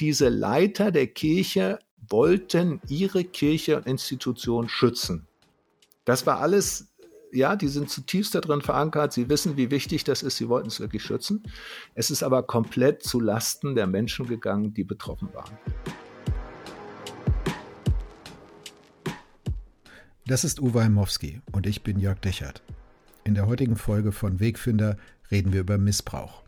diese Leiter der Kirche wollten ihre Kirche und Institution schützen. Das war alles, ja, die sind zutiefst darin verankert. Sie wissen, wie wichtig das ist. Sie wollten es wirklich schützen. Es ist aber komplett zu Lasten der Menschen gegangen, die betroffen waren. Das ist Uwe Heimowski und ich bin Jörg Dechert. In der heutigen Folge von Wegfinder reden wir über Missbrauch.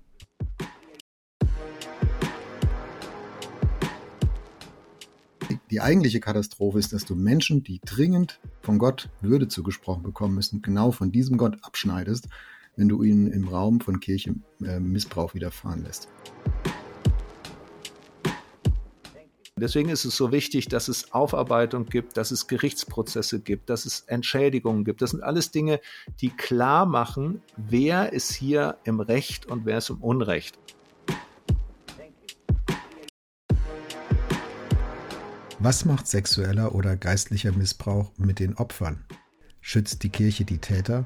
Die eigentliche Katastrophe ist, dass du Menschen, die dringend von Gott Würde zugesprochen bekommen müssen, genau von diesem Gott abschneidest, wenn du ihnen im Raum von Kirche äh, Missbrauch widerfahren lässt. Deswegen ist es so wichtig, dass es Aufarbeitung gibt, dass es Gerichtsprozesse gibt, dass es Entschädigungen gibt. Das sind alles Dinge, die klar machen, wer ist hier im Recht und wer ist im Unrecht. Was macht sexueller oder geistlicher Missbrauch mit den Opfern? Schützt die Kirche die Täter?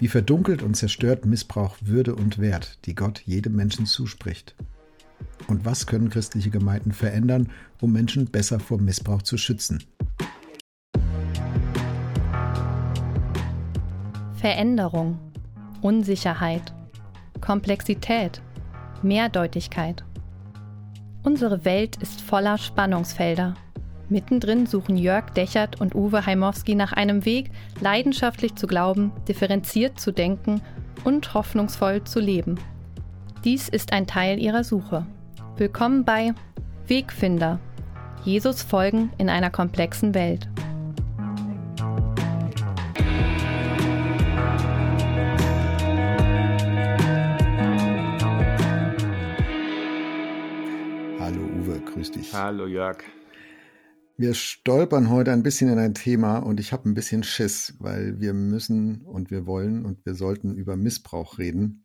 Wie verdunkelt und zerstört Missbrauch Würde und Wert, die Gott jedem Menschen zuspricht? Und was können christliche Gemeinden verändern, um Menschen besser vor Missbrauch zu schützen? Veränderung, Unsicherheit, Komplexität, Mehrdeutigkeit. Unsere Welt ist voller Spannungsfelder. Mittendrin suchen Jörg Dechert und Uwe Heimowski nach einem Weg, leidenschaftlich zu glauben, differenziert zu denken und hoffnungsvoll zu leben. Dies ist ein Teil ihrer Suche. Willkommen bei Wegfinder. Jesus folgen in einer komplexen Welt. Hallo Uwe, grüß dich. Hallo Jörg. Wir stolpern heute ein bisschen in ein Thema und ich habe ein bisschen Schiss, weil wir müssen und wir wollen und wir sollten über Missbrauch reden.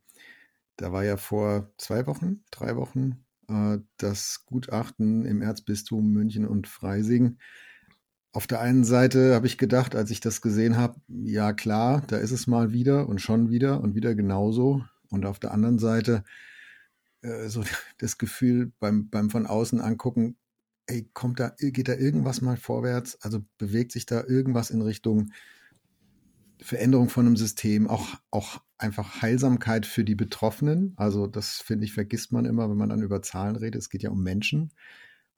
Da war ja vor zwei Wochen, drei Wochen äh, das Gutachten im Erzbistum München und Freising. Auf der einen Seite habe ich gedacht, als ich das gesehen habe, ja klar, da ist es mal wieder und schon wieder und wieder genauso. Und auf der anderen Seite äh, so das Gefühl beim, beim von außen angucken, ey, kommt da, geht da irgendwas mal vorwärts? Also bewegt sich da irgendwas in Richtung Veränderung von einem System, auch, auch einfach Heilsamkeit für die Betroffenen. Also das finde ich, vergisst man immer, wenn man dann über Zahlen redet. Es geht ja um Menschen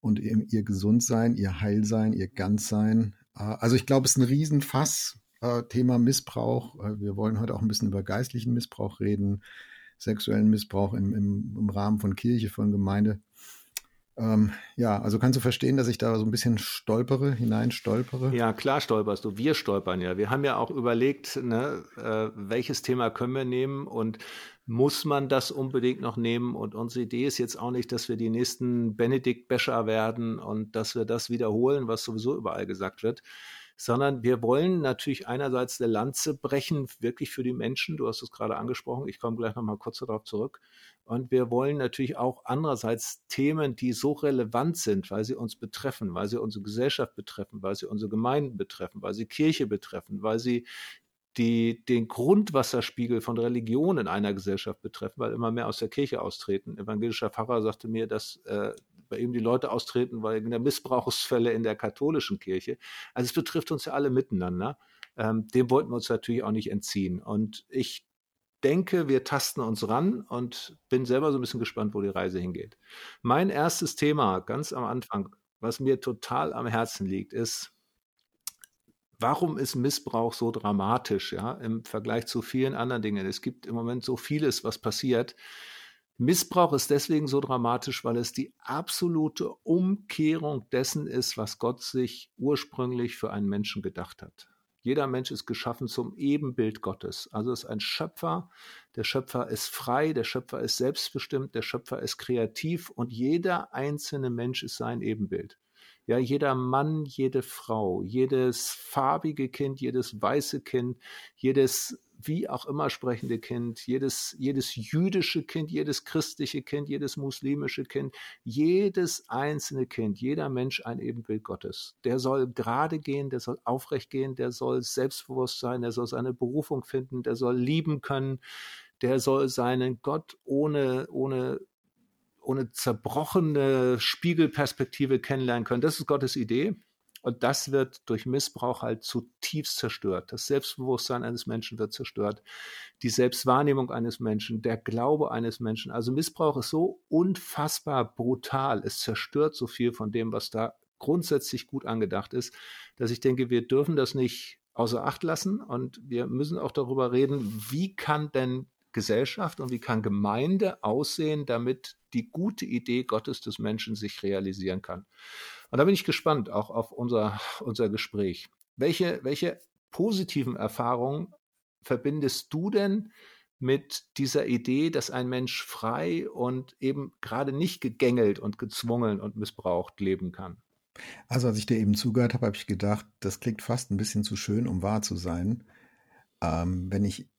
und ihr Gesundsein, ihr Heilsein, ihr Ganzsein. Äh, also ich glaube, es ist ein Riesenfass, äh, Thema Missbrauch. Äh, wir wollen heute auch ein bisschen über geistlichen Missbrauch reden, sexuellen Missbrauch im, im, im Rahmen von Kirche, von Gemeinde. Ähm, ja, also kannst du verstehen, dass ich da so ein bisschen stolpere, hineinstolpere? Ja, klar stolperst du. Wir stolpern ja. Wir haben ja auch überlegt, ne, äh, welches Thema können wir nehmen und muss man das unbedingt noch nehmen? Und unsere Idee ist jetzt auch nicht, dass wir die nächsten Benedikt Bescher werden und dass wir das wiederholen, was sowieso überall gesagt wird, sondern wir wollen natürlich einerseits eine Lanze brechen, wirklich für die Menschen. Du hast es gerade angesprochen. Ich komme gleich nochmal kurz darauf zurück. Und wir wollen natürlich auch andererseits Themen, die so relevant sind, weil sie uns betreffen, weil sie unsere Gesellschaft betreffen, weil sie unsere Gemeinden betreffen, weil sie Kirche betreffen, weil sie die den Grundwasserspiegel von Religion in einer Gesellschaft betreffen, weil immer mehr aus der Kirche austreten. evangelischer Pfarrer sagte mir, dass äh, bei ihm die Leute austreten wegen der Missbrauchsfälle in der katholischen Kirche. Also es betrifft uns ja alle miteinander. Ähm, dem wollten wir uns natürlich auch nicht entziehen. Und ich denke, wir tasten uns ran und bin selber so ein bisschen gespannt, wo die Reise hingeht. Mein erstes Thema ganz am Anfang, was mir total am Herzen liegt, ist, warum ist Missbrauch so dramatisch, ja, im Vergleich zu vielen anderen Dingen? Es gibt im Moment so vieles, was passiert. Missbrauch ist deswegen so dramatisch, weil es die absolute Umkehrung dessen ist, was Gott sich ursprünglich für einen Menschen gedacht hat. Jeder Mensch ist geschaffen zum Ebenbild Gottes. Also ist ein Schöpfer. Der Schöpfer ist frei, der Schöpfer ist selbstbestimmt, der Schöpfer ist kreativ und jeder einzelne Mensch ist sein Ebenbild. Ja, jeder Mann, jede Frau, jedes farbige Kind, jedes weiße Kind, jedes wie auch immer sprechende Kind, jedes, jedes jüdische Kind, jedes christliche Kind, jedes muslimische Kind, jedes einzelne Kind, jeder Mensch ein Ebenbild Gottes. Der soll gerade gehen, der soll aufrecht gehen, der soll selbstbewusst sein, der soll seine Berufung finden, der soll lieben können, der soll seinen Gott ohne, ohne ohne zerbrochene Spiegelperspektive kennenlernen können. Das ist Gottes Idee. Und das wird durch Missbrauch halt zutiefst zerstört. Das Selbstbewusstsein eines Menschen wird zerstört. Die Selbstwahrnehmung eines Menschen, der Glaube eines Menschen. Also Missbrauch ist so unfassbar brutal. Es zerstört so viel von dem, was da grundsätzlich gut angedacht ist, dass ich denke, wir dürfen das nicht außer Acht lassen und wir müssen auch darüber reden, wie kann denn Gesellschaft und wie kann Gemeinde aussehen, damit die gute Idee Gottes des Menschen sich realisieren kann. Und da bin ich gespannt auch auf unser, unser Gespräch. Welche, welche positiven Erfahrungen verbindest du denn mit dieser Idee, dass ein Mensch frei und eben gerade nicht gegängelt und gezwungen und missbraucht leben kann? Also als ich dir eben zugehört habe, habe ich gedacht, das klingt fast ein bisschen zu schön, um wahr zu sein. Ähm, wenn ich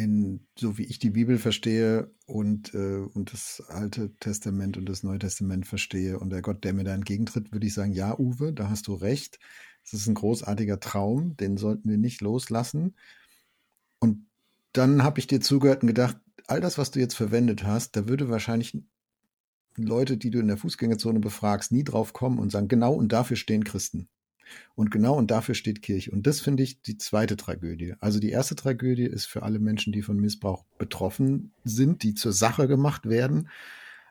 in, so wie ich die Bibel verstehe und, äh, und das Alte Testament und das Neue Testament verstehe und der Gott, der mir da entgegentritt, würde ich sagen, ja, Uwe, da hast du recht. Es ist ein großartiger Traum, den sollten wir nicht loslassen. Und dann habe ich dir zugehört und gedacht, all das, was du jetzt verwendet hast, da würde wahrscheinlich Leute, die du in der Fußgängerzone befragst, nie drauf kommen und sagen, genau und dafür stehen Christen. Und genau und dafür steht Kirche. Und das finde ich die zweite Tragödie. Also die erste Tragödie ist für alle Menschen, die von Missbrauch betroffen sind, die zur Sache gemacht werden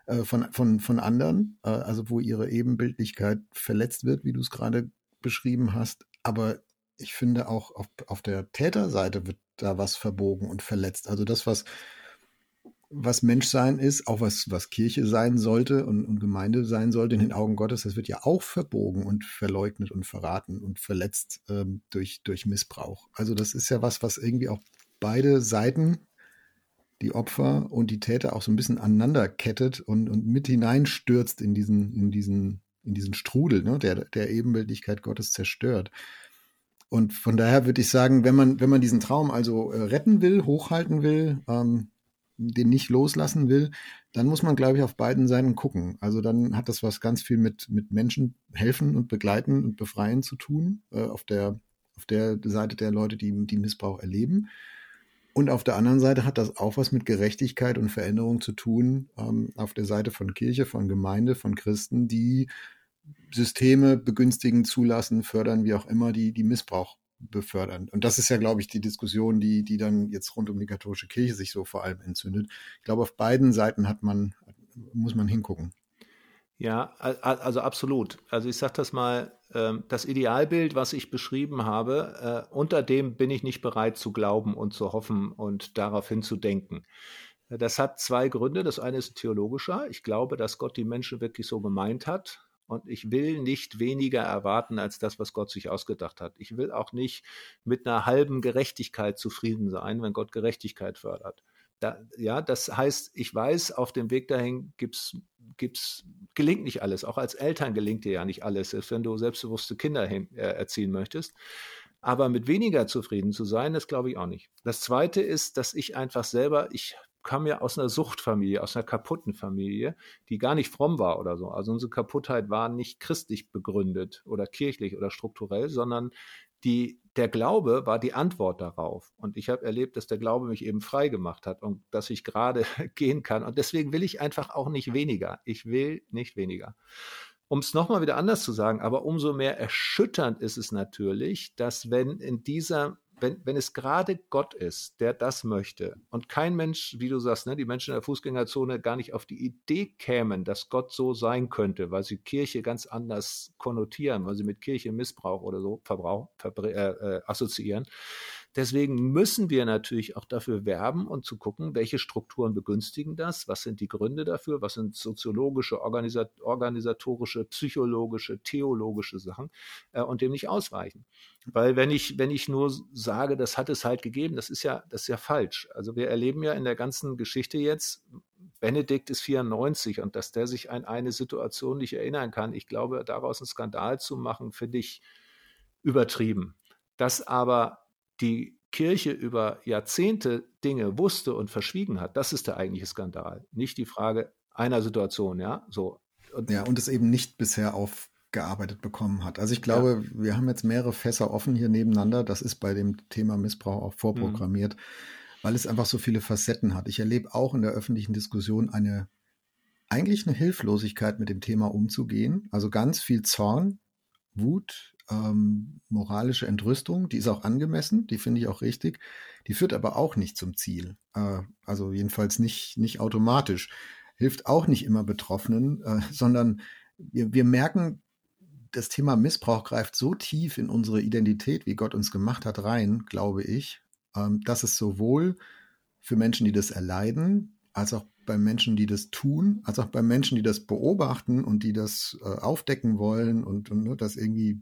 äh, von, von, von anderen, äh, also wo ihre Ebenbildlichkeit verletzt wird, wie du es gerade beschrieben hast. Aber ich finde auch auf, auf der Täterseite wird da was verbogen und verletzt. Also das, was was Menschsein ist, auch was, was Kirche sein sollte und, und Gemeinde sein sollte in den Augen Gottes, das wird ja auch verbogen und verleugnet und verraten und verletzt ähm, durch, durch Missbrauch. Also das ist ja was, was irgendwie auch beide Seiten, die Opfer und die Täter auch so ein bisschen aneinander kettet und, und mit hineinstürzt in diesen, in diesen, in diesen Strudel, ne, der, der Ebenbildlichkeit Gottes zerstört. Und von daher würde ich sagen, wenn man, wenn man diesen Traum also äh, retten will, hochhalten will, ähm, den nicht loslassen will, dann muss man, glaube ich, auf beiden Seiten gucken. Also dann hat das was ganz viel mit, mit Menschen helfen und begleiten und befreien zu tun, äh, auf, der, auf der Seite der Leute, die, die Missbrauch erleben. Und auf der anderen Seite hat das auch was mit Gerechtigkeit und Veränderung zu tun, ähm, auf der Seite von Kirche, von Gemeinde, von Christen, die Systeme begünstigen, zulassen, fördern, wie auch immer, die, die Missbrauch befördern. Und das ist ja, glaube ich, die Diskussion, die, die dann jetzt rund um die katholische Kirche sich so vor allem entzündet. Ich glaube, auf beiden Seiten hat man, muss man hingucken. Ja, also absolut. Also ich sage das mal, ähm, das Idealbild, was ich beschrieben habe, äh, unter dem bin ich nicht bereit zu glauben und zu hoffen und daraufhin zu denken. Das hat zwei Gründe. Das eine ist theologischer. Ich glaube, dass Gott die Menschen wirklich so gemeint hat und ich will nicht weniger erwarten als das, was Gott sich ausgedacht hat. Ich will auch nicht mit einer halben Gerechtigkeit zufrieden sein, wenn Gott Gerechtigkeit fördert. Da, ja, das heißt, ich weiß, auf dem Weg dahin gibt's, gibt's, gelingt nicht alles. Auch als Eltern gelingt dir ja nicht alles, selbst wenn du selbstbewusste Kinder hin, äh, erziehen möchtest. Aber mit weniger zufrieden zu sein, das glaube ich auch nicht. Das zweite ist, dass ich einfach selber, ich kam ja aus einer Suchtfamilie, aus einer kaputten Familie, die gar nicht fromm war oder so. Also unsere Kaputtheit war nicht christlich begründet oder kirchlich oder strukturell, sondern die, der Glaube war die Antwort darauf. Und ich habe erlebt, dass der Glaube mich eben frei gemacht hat und dass ich gerade gehen kann. Und deswegen will ich einfach auch nicht weniger. Ich will nicht weniger. Um es nochmal wieder anders zu sagen, aber umso mehr erschütternd ist es natürlich, dass wenn in dieser wenn, wenn es gerade Gott ist, der das möchte und kein Mensch, wie du sagst, ne, die Menschen in der Fußgängerzone gar nicht auf die Idee kämen, dass Gott so sein könnte, weil sie Kirche ganz anders konnotieren, weil sie mit Kirche Missbrauch oder so Verbrauch, äh, äh, assoziieren, Deswegen müssen wir natürlich auch dafür werben und zu gucken, welche Strukturen begünstigen das, was sind die Gründe dafür, was sind soziologische, organisat organisatorische, psychologische, theologische Sachen äh, und dem nicht ausweichen. Weil wenn ich, wenn ich nur sage, das hat es halt gegeben, das ist ja, das ist ja falsch. Also wir erleben ja in der ganzen Geschichte jetzt, Benedikt ist 94 und dass der sich an eine Situation nicht erinnern kann, ich glaube, daraus einen Skandal zu machen, finde ich übertrieben. Dass aber die Kirche über Jahrzehnte Dinge wusste und verschwiegen hat, das ist der eigentliche Skandal. Nicht die Frage einer Situation, ja, so. Und ja, und es eben nicht bisher aufgearbeitet bekommen hat. Also ich glaube, ja. wir haben jetzt mehrere Fässer offen hier nebeneinander. Das ist bei dem Thema Missbrauch auch vorprogrammiert, mhm. weil es einfach so viele Facetten hat. Ich erlebe auch in der öffentlichen Diskussion eine eigentlich eine Hilflosigkeit mit dem Thema umzugehen. Also ganz viel Zorn, Wut, ähm, moralische Entrüstung, die ist auch angemessen, die finde ich auch richtig. Die führt aber auch nicht zum Ziel. Äh, also jedenfalls nicht, nicht automatisch. Hilft auch nicht immer Betroffenen, äh, sondern wir, wir merken, das Thema Missbrauch greift so tief in unsere Identität, wie Gott uns gemacht hat, rein, glaube ich, ähm, dass es sowohl für Menschen, die das erleiden, als auch bei Menschen, die das tun, als auch bei Menschen, die das beobachten und die das äh, aufdecken wollen und, und ne, das irgendwie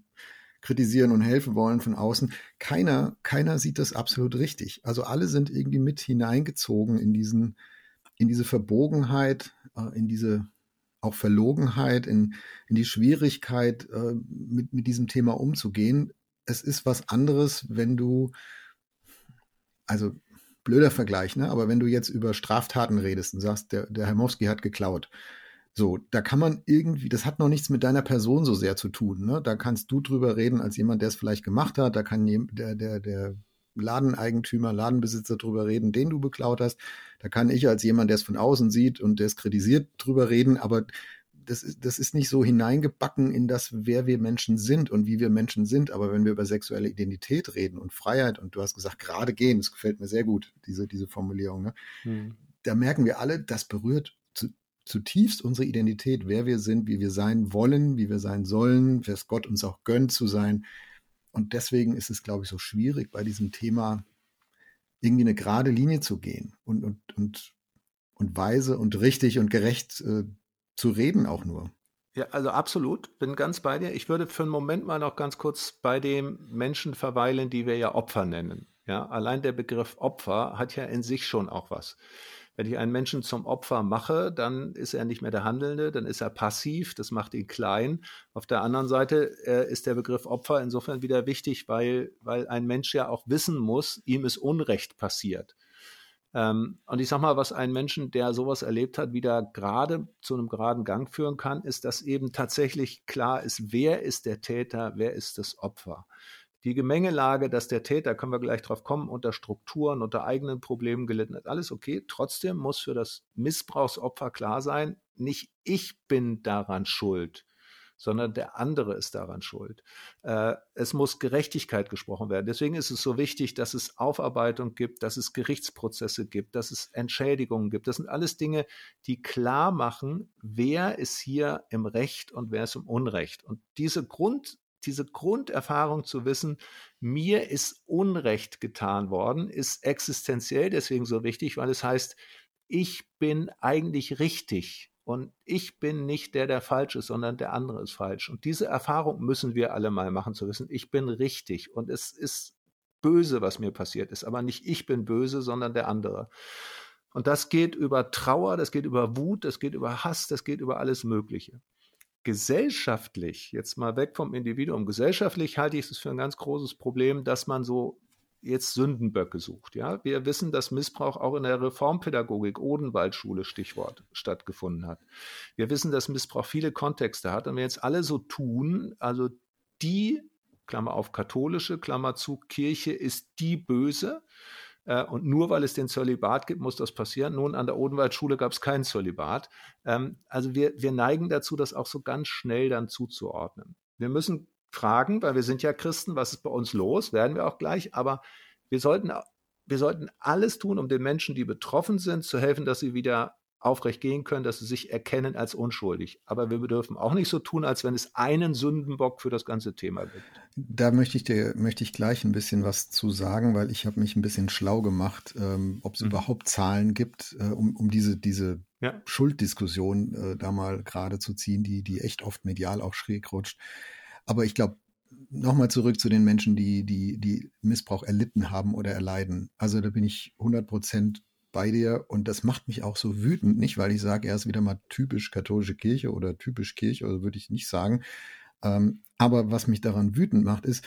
kritisieren und helfen wollen von außen. Keiner, keiner sieht das absolut richtig. Also alle sind irgendwie mit hineingezogen in diesen, in diese Verbogenheit, äh, in diese auch Verlogenheit, in, in die Schwierigkeit, äh, mit, mit diesem Thema umzugehen. Es ist was anderes, wenn du, also blöder Vergleich, ne? aber wenn du jetzt über Straftaten redest und sagst, der, der Herr Mowski hat geklaut, so, da kann man irgendwie, das hat noch nichts mit deiner Person so sehr zu tun. Ne? Da kannst du drüber reden als jemand, der es vielleicht gemacht hat. Da kann der, der, der Ladeneigentümer, Ladenbesitzer drüber reden, den du beklaut hast. Da kann ich als jemand, der es von außen sieht und der es kritisiert, drüber reden. Aber das ist, das ist nicht so hineingebacken in das, wer wir Menschen sind und wie wir Menschen sind. Aber wenn wir über sexuelle Identität reden und Freiheit, und du hast gesagt, gerade gehen, das gefällt mir sehr gut, diese, diese Formulierung, ne? Hm. da merken wir alle, das berührt zutiefst unsere Identität, wer wir sind, wie wir sein wollen, wie wir sein sollen, es Gott uns auch gönnt zu sein. Und deswegen ist es, glaube ich, so schwierig, bei diesem Thema irgendwie eine gerade Linie zu gehen und, und, und, und weise und richtig und gerecht äh, zu reden auch nur. Ja, also absolut, bin ganz bei dir. Ich würde für einen Moment mal noch ganz kurz bei dem Menschen verweilen, die wir ja Opfer nennen. Ja, allein der Begriff Opfer hat ja in sich schon auch was. Wenn ich einen Menschen zum Opfer mache, dann ist er nicht mehr der Handelnde, dann ist er passiv, das macht ihn klein. Auf der anderen Seite äh, ist der Begriff Opfer insofern wieder wichtig, weil, weil ein Mensch ja auch wissen muss, ihm ist Unrecht passiert. Ähm, und ich sag mal, was einen Menschen, der sowas erlebt hat, wieder gerade zu einem geraden Gang führen kann, ist, dass eben tatsächlich klar ist, wer ist der Täter, wer ist das Opfer. Die Gemengelage, dass der Täter, können wir gleich drauf kommen, unter Strukturen, unter eigenen Problemen gelitten hat, alles okay. Trotzdem muss für das Missbrauchsopfer klar sein, nicht ich bin daran schuld, sondern der andere ist daran schuld. Äh, es muss Gerechtigkeit gesprochen werden. Deswegen ist es so wichtig, dass es Aufarbeitung gibt, dass es Gerichtsprozesse gibt, dass es Entschädigungen gibt. Das sind alles Dinge, die klar machen, wer ist hier im Recht und wer ist im Unrecht. Und diese Grund diese Grunderfahrung zu wissen, mir ist Unrecht getan worden, ist existenziell deswegen so wichtig, weil es heißt, ich bin eigentlich richtig und ich bin nicht der, der falsch ist, sondern der andere ist falsch. Und diese Erfahrung müssen wir alle mal machen, zu wissen, ich bin richtig und es ist böse, was mir passiert ist. Aber nicht ich bin böse, sondern der andere. Und das geht über Trauer, das geht über Wut, das geht über Hass, das geht über alles Mögliche. Gesellschaftlich, jetzt mal weg vom Individuum, gesellschaftlich halte ich es für ein ganz großes Problem, dass man so jetzt Sündenböcke sucht. Ja, wir wissen, dass Missbrauch auch in der Reformpädagogik Odenwaldschule Stichwort stattgefunden hat. Wir wissen, dass Missbrauch viele Kontexte hat und wir jetzt alle so tun, also die Klammer auf katholische Klammer zu Kirche ist die böse äh, und nur weil es den Zölibat gibt, muss das passieren. Nun, an der Odenwaldschule gab es keinen Zölibat. Ähm, also wir, wir neigen dazu, das auch so ganz schnell dann zuzuordnen. Wir müssen fragen, weil wir sind ja Christen, was ist bei uns los, werden wir auch gleich, aber wir sollten, wir sollten alles tun, um den Menschen, die betroffen sind, zu helfen, dass sie wieder aufrecht gehen können, dass sie sich erkennen als unschuldig. Aber wir dürfen auch nicht so tun, als wenn es einen Sündenbock für das ganze Thema gibt. Da möchte ich dir möchte ich gleich ein bisschen was zu sagen, weil ich habe mich ein bisschen schlau gemacht, ähm, ob es mhm. überhaupt Zahlen gibt, äh, um, um diese diese ja. Schulddiskussion äh, da mal gerade zu ziehen, die die echt oft medial auch schräg rutscht. Aber ich glaube, nochmal zurück zu den Menschen, die, die, die Missbrauch erlitten haben oder erleiden. Also da bin ich 100 Prozent bei dir. Und das macht mich auch so wütend, nicht? Weil ich sage, er ist wieder mal typisch katholische Kirche oder typisch Kirche, also würde ich nicht sagen. Ähm, aber was mich daran wütend macht, ist,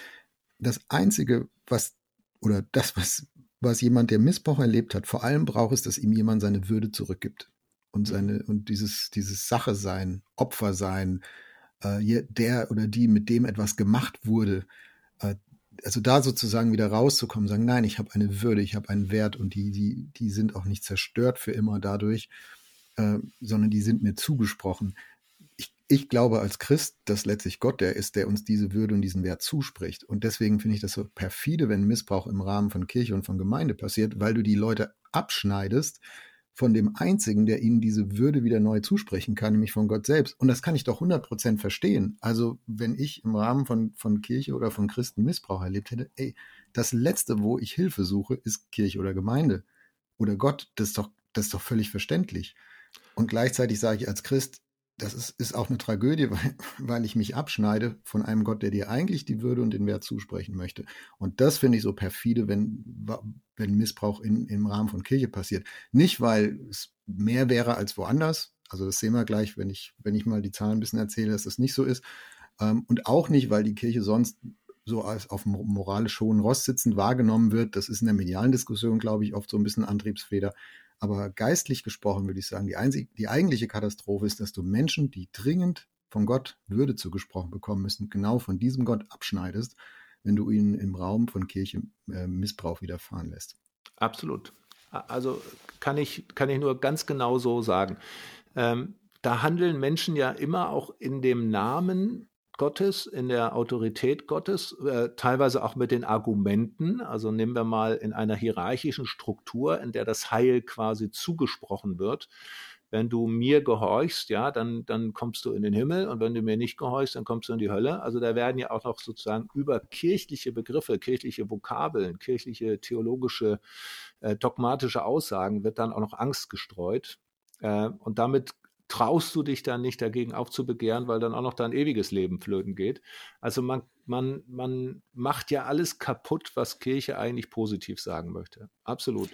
das Einzige, was oder das, was, was jemand, der Missbrauch erlebt hat, vor allem braucht es, dass ihm jemand seine Würde zurückgibt und seine und dieses dieses Sache sein, Opfer sein, äh, der oder die, mit dem etwas gemacht wurde, also da sozusagen wieder rauszukommen, sagen, nein, ich habe eine Würde, ich habe einen Wert und die, die, die sind auch nicht zerstört für immer dadurch. äh, sondern die sind mir zugesprochen. Ich, ich glaube als Christ, dass letztlich Gott der ist, der uns diese Würde und diesen Wert zuspricht. Und deswegen finde ich das so perfide, wenn Missbrauch im Rahmen von Kirche und von Gemeinde passiert, weil du die Leute abschneidest von dem Einzigen, der ihnen diese Würde wieder neu zusprechen kann, nämlich von Gott selbst. Und das kann ich doch 100% verstehen. Also wenn ich im Rahmen von, von Kirche oder von Christen Missbrauch erlebt hätte, ey, das Letzte, wo ich Hilfe suche, ist Kirche oder Gemeinde oder Gott. Das ist doch, das ist doch völlig verständlich. Und gleichzeitig sage ich als Christ, das ist, ist auch eine Tragödie, weil, weil ich mich abschneide von einem Gott, der dir eigentlich die Würde und den Wert zusprechen möchte. Und das finde ich so perfide, wenn, wenn Missbrauch in, im Rahmen von Kirche passiert. Nicht, weil es mehr wäre als woanders. Also das sehen wir gleich, wenn ich, wenn ich mal die Zahlen ein bisschen erzähle, dass das nicht so ist. Ähm, und auch nicht, weil die Kirche sonst so als auf moralisch hohen Rost sitzend wahrgenommen wird. Das ist in der medialen Diskussion, glaube ich, oft so ein bisschen Antriebsfeder. Aber geistlich gesprochen würde ich sagen, die, einzig, die eigentliche Katastrophe ist, dass du Menschen, die dringend von Gott Würde zugesprochen bekommen müssen, genau von diesem Gott abschneidest, wenn du ihnen im Raum von Kirche äh, Missbrauch widerfahren lässt. Absolut. Also kann ich, kann ich nur ganz genau so sagen. Ähm, da handeln Menschen ja immer auch in dem Namen Gottes, in der Autorität Gottes, äh, teilweise auch mit den Argumenten. Also nehmen wir mal in einer hierarchischen Struktur, in der das Heil quasi zugesprochen wird. Wenn du mir gehorchst, ja, dann, dann kommst du in den Himmel und wenn du mir nicht gehorchst, dann kommst du in die Hölle. Also da werden ja auch noch sozusagen über kirchliche Begriffe, kirchliche Vokabeln, kirchliche theologische, äh, dogmatische Aussagen wird dann auch noch Angst gestreut. Äh, und damit traust du dich dann nicht dagegen aufzubegehren, weil dann auch noch dein ewiges Leben flöten geht. Also man, man, man macht ja alles kaputt, was Kirche eigentlich positiv sagen möchte. Absolut.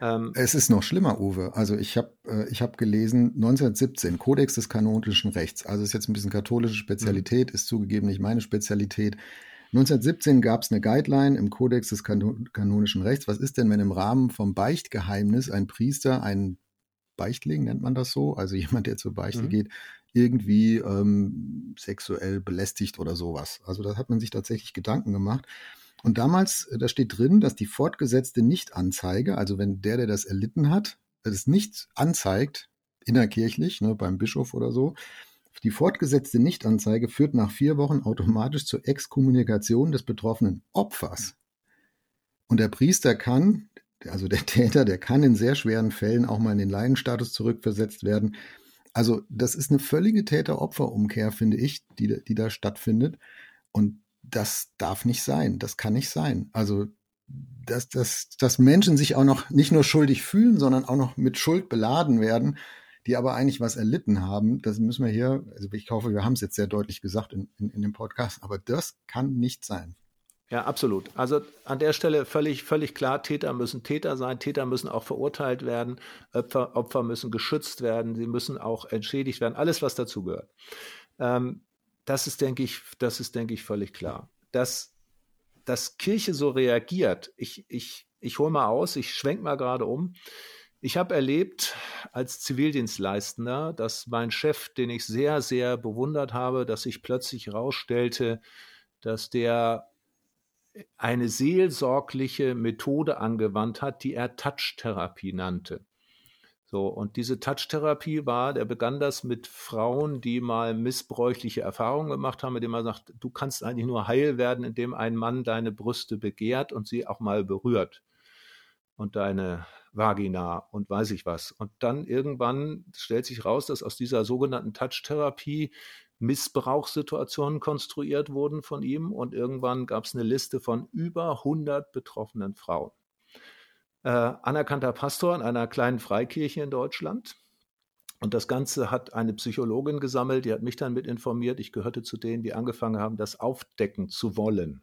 Ähm, es ist noch schlimmer, Uwe. Also ich habe äh, ich hab gelesen, 1917, Kodex des kanonischen Rechts. Also ist jetzt ein bisschen katholische Spezialität, mhm. ist zugegeben nicht meine Spezialität. 1917 gab es eine Guideline im Kodex des kanonischen Rechts. Was ist denn, wenn im Rahmen vom Beichtgeheimnis ein Priester einen Beichtling, nennt man das so, also jemand, der zur Beichte mhm. geht, irgendwie ähm, sexuell belästigt oder sowas. Also da hat man sich tatsächlich Gedanken gemacht. Und damals, äh, da steht drin, dass die fortgesetzte Nichtanzeige, also wenn der, der das erlitten hat, es nicht anzeigt, innerkirchlich, ne, beim Bischof oder so, die fortgesetzte Nichtanzeige führt nach vier Wochen automatisch zur Exkommunikation des betroffenen Opfers. Und der Priester kann, also der Täter, der kann in sehr schweren Fällen auch mal in den Laienstatus zurückversetzt werden. Also das ist eine völlige Täter-Opfer-Umkehr, finde ich, die, die da stattfindet. Und das darf nicht sein. Das kann nicht sein. Also dass, dass, dass Menschen sich auch noch nicht nur schuldig fühlen, sondern auch noch mit Schuld beladen werden, die aber eigentlich was erlitten haben, das müssen wir hier, also ich hoffe, wir haben es jetzt sehr deutlich gesagt in, in, in dem Podcast, aber das kann nicht sein. Ja, absolut. Also an der Stelle völlig, völlig klar, Täter müssen Täter sein, Täter müssen auch verurteilt werden, Opfer, Opfer müssen geschützt werden, sie müssen auch entschädigt werden, alles, was dazugehört. Ähm, das ist, denke ich, das ist, denke ich, völlig klar. Dass, dass Kirche so reagiert, ich, ich, ich hole mal aus, ich schwenke mal gerade um. Ich habe erlebt als Zivildienstleistender, dass mein Chef, den ich sehr, sehr bewundert habe, dass sich plötzlich herausstellte, dass der eine seelsorgliche Methode angewandt hat, die er Touch-Therapie nannte. So, und diese Touch-Therapie war, der begann das mit Frauen, die mal missbräuchliche Erfahrungen gemacht haben, mit denen man sagt, du kannst eigentlich nur heil werden, indem ein Mann deine Brüste begehrt und sie auch mal berührt. Und deine Vagina und weiß ich was. Und dann irgendwann stellt sich raus, dass aus dieser sogenannten Touch-Therapie Missbrauchssituationen konstruiert wurden von ihm und irgendwann gab es eine Liste von über 100 betroffenen Frauen. Äh, anerkannter Pastor in einer kleinen Freikirche in Deutschland. Und das Ganze hat eine Psychologin gesammelt, die hat mich dann mit informiert. Ich gehörte zu denen, die angefangen haben, das aufdecken zu wollen.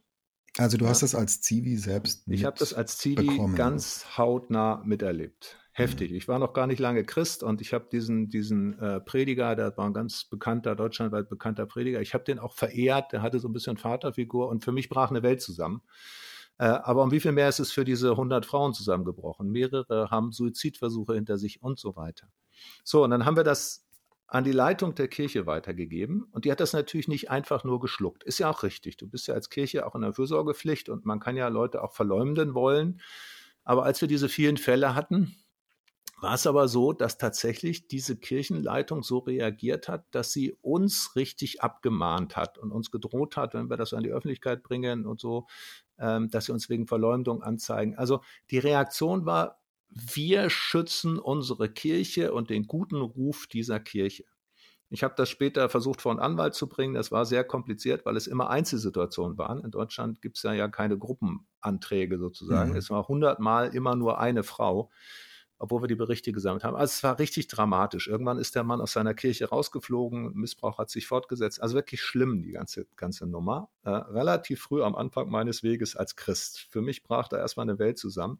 Also du ja. hast das als Zivi selbst Ich habe das als Zivi ganz hautnah miterlebt heftig. Ich war noch gar nicht lange Christ und ich habe diesen, diesen äh, Prediger, der war ein ganz bekannter, deutschlandweit bekannter Prediger, ich habe den auch verehrt, der hatte so ein bisschen Vaterfigur und für mich brach eine Welt zusammen. Äh, aber um wie viel mehr ist es für diese 100 Frauen zusammengebrochen? Mehrere haben Suizidversuche hinter sich und so weiter. So, und dann haben wir das an die Leitung der Kirche weitergegeben und die hat das natürlich nicht einfach nur geschluckt. Ist ja auch richtig. Du bist ja als Kirche auch in der Fürsorgepflicht und man kann ja Leute auch verleumden wollen. Aber als wir diese vielen Fälle hatten, war es aber so, dass tatsächlich diese Kirchenleitung so reagiert hat, dass sie uns richtig abgemahnt hat und uns gedroht hat, wenn wir das an die Öffentlichkeit bringen und so, ähm, dass sie uns wegen Verleumdung anzeigen. Also die Reaktion war, wir schützen unsere Kirche und den guten Ruf dieser Kirche. Ich habe das später versucht, vor einen Anwalt zu bringen. Das war sehr kompliziert, weil es immer Einzelsituationen waren. In Deutschland gibt es ja, ja keine Gruppenanträge sozusagen. Mhm. Es war hundertmal immer nur eine Frau obwohl wir die Berichte gesammelt haben. Also es war richtig dramatisch. Irgendwann ist der Mann aus seiner Kirche rausgeflogen, Missbrauch hat sich fortgesetzt. Also wirklich schlimm, die ganze, ganze Nummer. Äh, relativ früh am Anfang meines Weges als Christ. Für mich brach da erstmal eine Welt zusammen.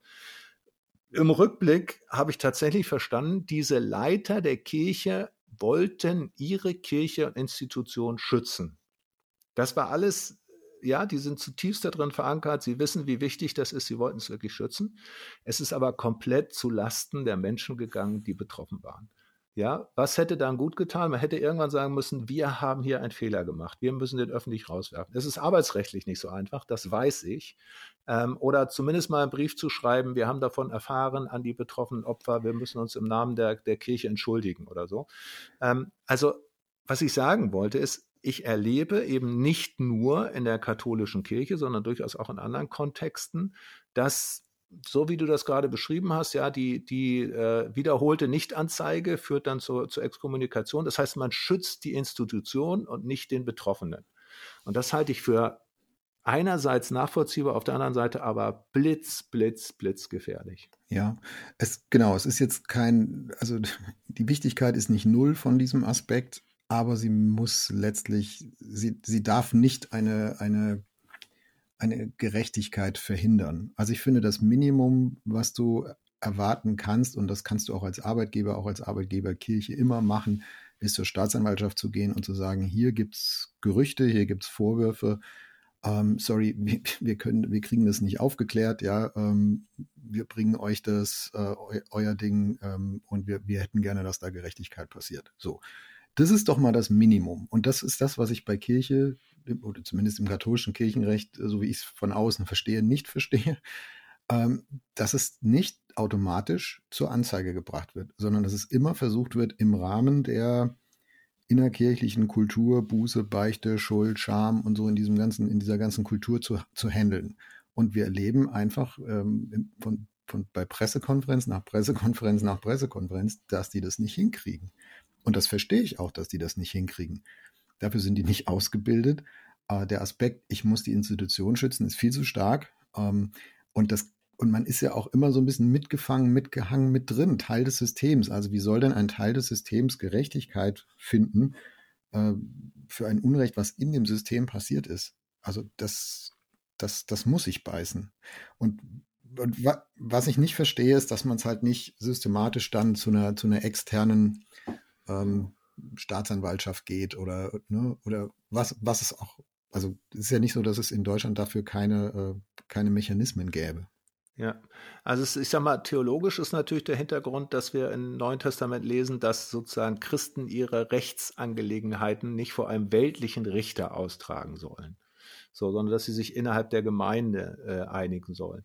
Im Rückblick habe ich tatsächlich verstanden, diese Leiter der Kirche wollten ihre Kirche und Institution schützen. Das war alles ja, die sind zutiefst darin verankert. Sie wissen, wie wichtig das ist. Sie wollten es wirklich schützen. Es ist aber komplett zu Lasten der Menschen gegangen, die betroffen waren. Ja, was hätte dann gut getan? Man hätte irgendwann sagen müssen, wir haben hier einen Fehler gemacht. Wir müssen den öffentlich rauswerfen. Es ist arbeitsrechtlich nicht so einfach, das weiß ich. Ähm, oder zumindest mal einen Brief zu schreiben, wir haben davon erfahren an die betroffenen Opfer, wir müssen uns im Namen der, der Kirche entschuldigen oder so. Ähm, also, was ich sagen wollte, ist, ich erlebe eben nicht nur in der katholischen Kirche, sondern durchaus auch in anderen Kontexten, dass so wie du das gerade beschrieben hast, ja, die, die äh, wiederholte Nichtanzeige führt dann zur, zur Exkommunikation. Das heißt, man schützt die Institution und nicht den Betroffenen. Und das halte ich für einerseits nachvollziehbar, auf der anderen Seite aber blitz, blitz, blitz gefährlich. Ja, es genau, es ist jetzt kein, also die Wichtigkeit ist nicht null von diesem Aspekt, aber sie muss letztlich, sie, sie darf nicht eine, eine, eine Gerechtigkeit verhindern. Also ich finde, das Minimum, was du erwarten kannst, und das kannst du auch als Arbeitgeber, auch als Arbeitgeberkirche immer machen, ist zur Staatsanwaltschaft zu gehen und zu sagen, hier gibt es Gerüchte, hier gibt es Vorwürfe, ähm, sorry, wir, können, wir kriegen das nicht aufgeklärt, ja, ähm, wir bringen euch das, äh, eu, euer Ding ähm, und wir, wir hätten gerne, dass da Gerechtigkeit passiert. So. Das ist doch mal das Minimum. Und das ist das, was ich bei Kirche, oder zumindest im katholischen Kirchenrecht, so wie ich es von außen verstehe, nicht verstehe, ähm, dass es nicht automatisch zur Anzeige gebracht wird, sondern dass es immer versucht wird, im Rahmen der innerkirchlichen Kultur, Buße, Beichte, Schuld, Scham und so in diesem ganzen, in dieser ganzen Kultur zu, zu handeln. Und wir erleben einfach ähm, von, von, bei Pressekonferenz nach Pressekonferenz nach Pressekonferenz, dass die das nicht hinkriegen. Und das verstehe ich auch, dass die das nicht hinkriegen. Dafür sind die nicht ausgebildet. Äh, der Aspekt, ich muss die Institution schützen, ist viel zu stark. Ähm, und das und man ist ja auch immer so ein bisschen mitgefangen, mitgehangen, mit drin, Teil des Systems. Also wie soll denn ein Teil des Systems Gerechtigkeit finden äh, für ein Unrecht, was in dem System passiert ist? Also das, das, das muss ich beißen. Und, und wa was ich nicht verstehe, ist, dass man es halt nicht systematisch dann zu einer, zu einer externen ähm, Staatsanwaltschaft geht oder, ne, oder was, was es auch, also es ist ja nicht so, dass es in Deutschland dafür keine, äh, keine Mechanismen gäbe. Ja, also es, ich sag mal, theologisch ist natürlich der Hintergrund, dass wir im Neuen Testament lesen, dass sozusagen Christen ihre Rechtsangelegenheiten nicht vor einem weltlichen Richter austragen sollen, so, sondern dass sie sich innerhalb der Gemeinde äh, einigen sollen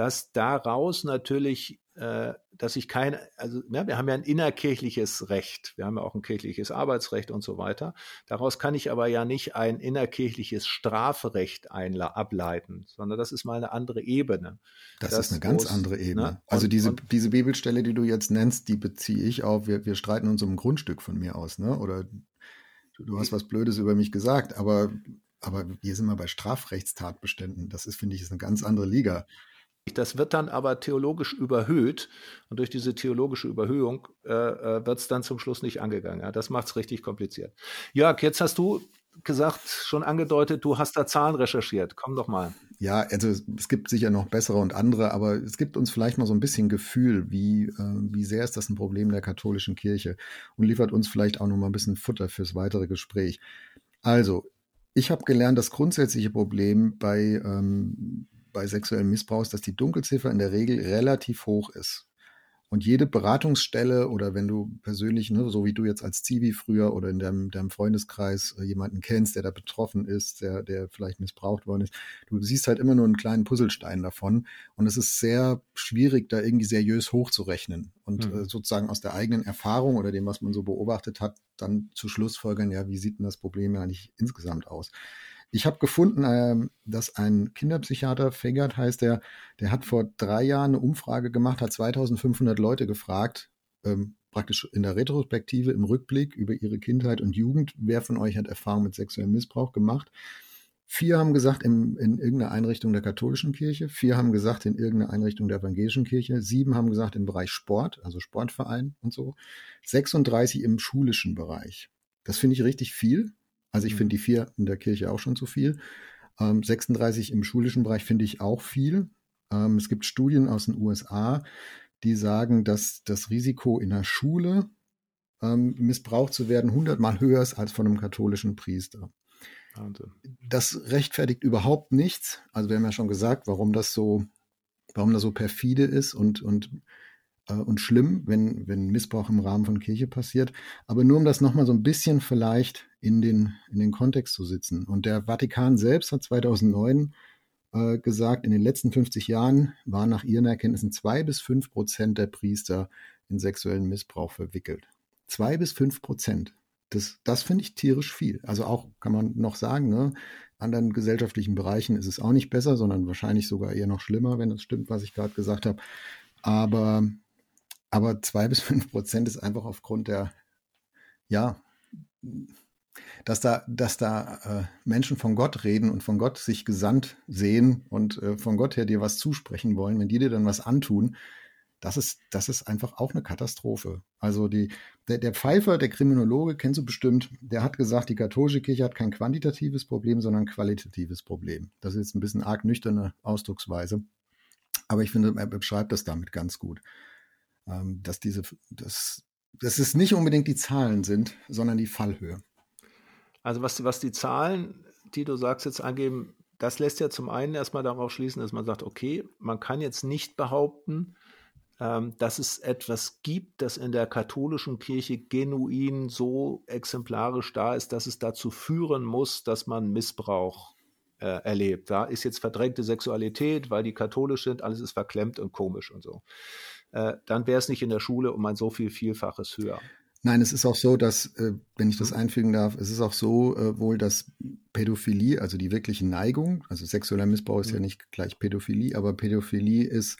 dass daraus natürlich, dass ich kein, also ja, wir haben ja ein innerkirchliches Recht, wir haben ja auch ein kirchliches Arbeitsrecht und so weiter. Daraus kann ich aber ja nicht ein innerkirchliches Strafrecht ableiten, sondern das ist mal eine andere Ebene. Das, das ist eine ganz andere Ebene. Ne? Also und, diese, und, diese Bibelstelle, die du jetzt nennst, die beziehe ich auf, wir, wir streiten uns um ein Grundstück von mir aus, ne? Oder du, du hast was Blödes über mich gesagt, aber aber hier sind wir bei Strafrechtstatbeständen. Das ist, finde ich, ist eine ganz andere Liga. Das wird dann aber theologisch überhöht und durch diese theologische Überhöhung äh, äh wird es dann zum Schluss nicht angegangen. Ja, das macht es richtig kompliziert. Jörg, jetzt hast du gesagt, schon angedeutet, du hast da Zahlen recherchiert. Komm doch mal. Ja, also es gibt sicher noch bessere und andere, aber es gibt uns vielleicht mal so ein bisschen Gefühl, wie, äh, wie sehr ist das ein Problem der katholischen Kirche und liefert uns vielleicht auch noch mal ein bisschen Futter fürs weitere Gespräch. Also, ich habe gelernt, das grundsätzliche Problem bei ähm, bei sexuellem Missbrauch ist, dass die Dunkelziffer in der Regel relativ hoch ist. Und jede Beratungsstelle oder wenn du persönlich, ne, so wie du jetzt als Zivi früher oder in deinem, deinem Freundeskreis äh, jemanden kennst, der da betroffen ist, der, der vielleicht missbraucht worden ist, du siehst halt immer nur einen kleinen Puzzlestein davon. Und es ist sehr schwierig, da irgendwie seriös hochzurechnen und mhm. äh, sozusagen aus der eigenen Erfahrung oder dem, was man so beobachtet hat, dann zu Schlussfolgern, ja, wie sieht denn das Problem ja eigentlich insgesamt aus? Ich habe gefunden, äh, dass ein Kinderpsychiater, Fegert heißt der, der hat vor drei Jahren eine Umfrage gemacht, hat 2500 Leute gefragt, ähm, praktisch in der Retrospektive, im Rückblick über ihre Kindheit und Jugend, wer von euch hat Erfahrung mit sexuellem Missbrauch gemacht. Vier haben gesagt in, in irgendeiner Einrichtung der katholischen Kirche, vier haben gesagt in irgendeiner Einrichtung der evangelischen Kirche, sieben haben gesagt im Bereich Sport, also Sportverein und so, 36 im schulischen Bereich. Das finde ich richtig viel. Also ich mhm. finde die vier in der Kirche auch schon zu viel. Ähm, 36 im schulischen Bereich finde ich auch viel. Ähm, es gibt Studien aus den USA, die sagen, dass das Risiko in der Schule ähm, missbraucht zu werden hundertmal höher ist als von einem katholischen Priester. Wahnsinn. Das rechtfertigt überhaupt nichts. Also wir haben ja schon gesagt, warum das so, warum das so perfide ist und, und äh, und schlimm, wenn, wenn Missbrauch im Rahmen von Kirche passiert. Aber nur um das nochmal so ein bisschen vielleicht in den, in den Kontext zu sitzen. Und der Vatikan selbst hat 2009 äh, gesagt, in den letzten 50 Jahren waren nach ihren Erkenntnissen zwei bis fünf Prozent der Priester in sexuellen Missbrauch verwickelt. Zwei bis fünf Prozent. Das, das finde ich tierisch viel. Also auch kann man noch sagen, ne, anderen gesellschaftlichen Bereichen ist es auch nicht besser, sondern wahrscheinlich sogar eher noch schlimmer, wenn das stimmt, was ich gerade gesagt habe. Aber aber zwei bis fünf Prozent ist einfach aufgrund der, ja, dass da, dass da äh, Menschen von Gott reden und von Gott sich gesandt sehen und äh, von Gott her dir was zusprechen wollen, wenn die dir dann was antun, das ist, das ist einfach auch eine Katastrophe. Also die, der, der Pfeiffer, der Kriminologe, kennst du bestimmt, der hat gesagt, die katholische Kirche hat kein quantitatives Problem, sondern ein qualitatives Problem. Das ist jetzt ein bisschen arg nüchterne Ausdrucksweise. Aber ich finde, er beschreibt das damit ganz gut ähm, dass diese, dass, dass es nicht unbedingt die Zahlen sind, sondern die Fallhöhe. Also was, was die Zahlen, die du sagst, jetzt angeben, das lässt ja zum einen erstmal darauf schließen, dass man sagt, okay, man kann jetzt nicht behaupten, ähm, dass es etwas gibt, das in der katholischen Kirche genuin so exemplarisch da ist, dass es dazu führen muss, dass man Missbrauch äh, erlebt. Da ist jetzt verdrängte Sexualität, weil die katholisch sind, alles ist verklemmt und komisch und so äh, dann wäre es nicht in der Schule um ein so viel Vielfaches höher. Nein, es ist auch so, dass, äh, wenn ich das mhm. einfügen darf, es ist auch so äh, wohl, dass Pädophilie, also die wirkliche Neigung, also sexueller Missbrauch ist mhm. ja nicht gleich Pädophilie, aber Pädophilie ist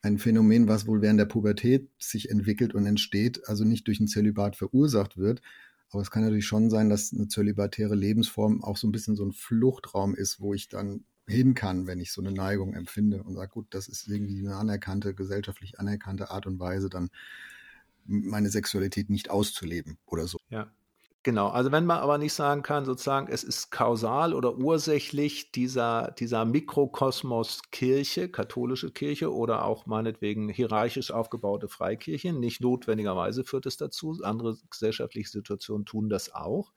ein Phänomen, was wohl während der Pubertät sich entwickelt und entsteht, also nicht durch ein Zölibat verursacht wird. Aber es kann natürlich schon sein, dass eine zölibatäre Lebensform auch so ein bisschen so ein Fluchtraum ist, wo ich dann hin kann, wenn ich so eine Neigung empfinde und sage, gut, das ist irgendwie eine anerkannte, gesellschaftlich anerkannte Art und Weise, dann meine Sexualität nicht auszuleben oder so. Ja. Genau, also wenn man aber nicht sagen kann, sozusagen, es ist kausal oder ursächlich dieser, dieser Mikrokosmos Kirche, katholische Kirche oder auch meinetwegen hierarchisch aufgebaute Freikirche, nicht notwendigerweise führt es dazu, andere gesellschaftliche Situationen tun das auch,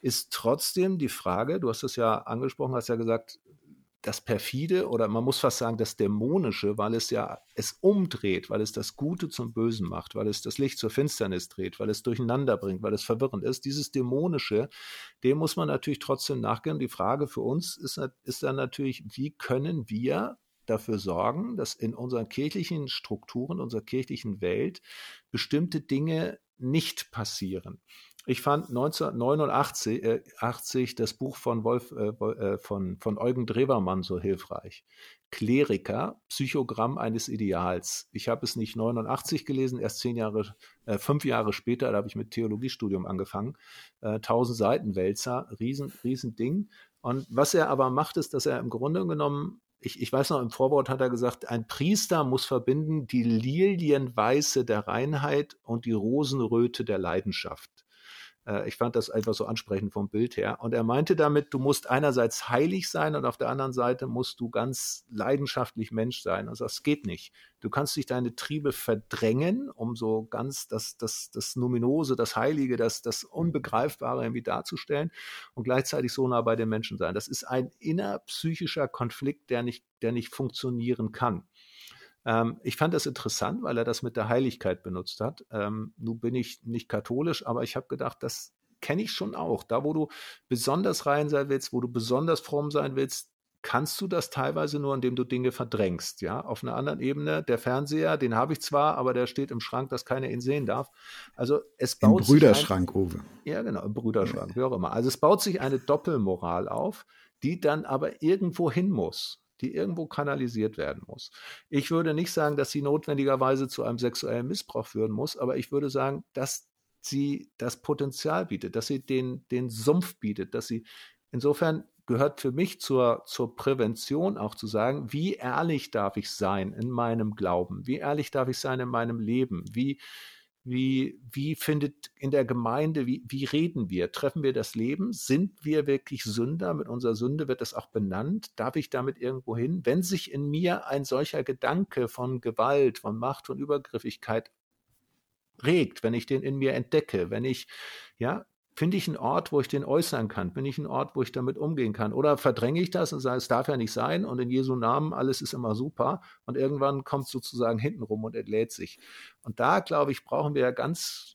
ist trotzdem die Frage, du hast es ja angesprochen, hast ja gesagt, das perfide oder man muss fast sagen das dämonische, weil es ja es umdreht, weil es das Gute zum Bösen macht, weil es das Licht zur Finsternis dreht, weil es durcheinander bringt, weil es verwirrend ist. Dieses dämonische, dem muss man natürlich trotzdem nachgehen. Die Frage für uns ist, ist dann natürlich, wie können wir dafür sorgen, dass in unseren kirchlichen Strukturen, unserer kirchlichen Welt bestimmte Dinge nicht passieren. Ich fand 1989 äh, 80 das Buch von Wolf äh, äh, von, von Eugen Drewermann so hilfreich. Kleriker, Psychogramm eines Ideals. Ich habe es nicht 89 gelesen, erst zehn Jahre, äh, fünf Jahre später, da habe ich mit Theologiestudium angefangen. Äh, tausend Seiten Wälzer, riesen, riesen Ding. Und was er aber macht, ist, dass er im Grunde genommen ich, ich weiß noch, im Vorwort hat er gesagt, ein Priester muss verbinden die Lilienweiße der Reinheit und die Rosenröte der Leidenschaft. Äh, ich fand das einfach so ansprechend vom Bild her. Und er meinte damit, du musst einerseits heilig sein und auf der anderen Seite musst du ganz leidenschaftlich Mensch sein. Also das geht nicht. Du kannst dich deine Triebe verdrängen, um so ganz das, das, das Numinose, das Heilige, das, das Unbegreifbare irgendwie darzustellen und gleichzeitig so nah bei den Menschen sein. Das ist ein innerpsychischer Konflikt, der nicht, der nicht funktionieren kann. Ähm, ich fand das interessant, weil er das mit der Heiligkeit benutzt hat. Ähm, nun bin ich nicht katholisch, aber ich habe gedacht, das kenne ich schon auch. Da, wo du besonders rein sein willst, wo du besonders fromm sein willst, kannst du das teilweise nur, indem du Dinge verdrängst. Ja, auf einer anderen Ebene. Der Fernseher, den habe ich zwar, aber der steht im Schrank, dass keiner ihn sehen darf. Also es baut Im Brüderschrank, ein, Uwe. Ja, genau, im Brüderschrank, wie auch immer. Also es baut sich eine Doppelmoral auf, die dann aber irgendwo hin muss die irgendwo kanalisiert werden muss. Ich würde nicht sagen, dass sie notwendigerweise zu einem sexuellen Missbrauch führen muss, aber ich würde sagen, dass sie das Potenzial bietet, dass sie den, den Sumpf bietet, dass sie insofern gehört für mich zur, zur Prävention auch zu sagen, wie ehrlich darf ich sein in meinem Glauben? Wie ehrlich darf ich sein in meinem Leben? Wie, wie, wie findet in der Gemeinde, wie, wie reden wir? Treffen wir das Leben? Sind wir wirklich Sünder? Mit unserer Sünde wird das auch benannt. Darf ich damit irgendwo hin? Wenn sich in mir ein solcher Gedanke von Gewalt, von Macht, von Übergriffigkeit regt, wenn ich den in mir entdecke, wenn ich, ja, finde ich einen Ort, wo ich den äußern kann? Bin ich einen Ort, wo ich damit umgehen kann? Oder verdränge ich das und sage, es darf ja nicht sein und in Jesu Namen, alles ist immer super und irgendwann kommt sozusagen hintenrum und entlädt sich. Und da, glaube ich, brauchen wir ja ganz,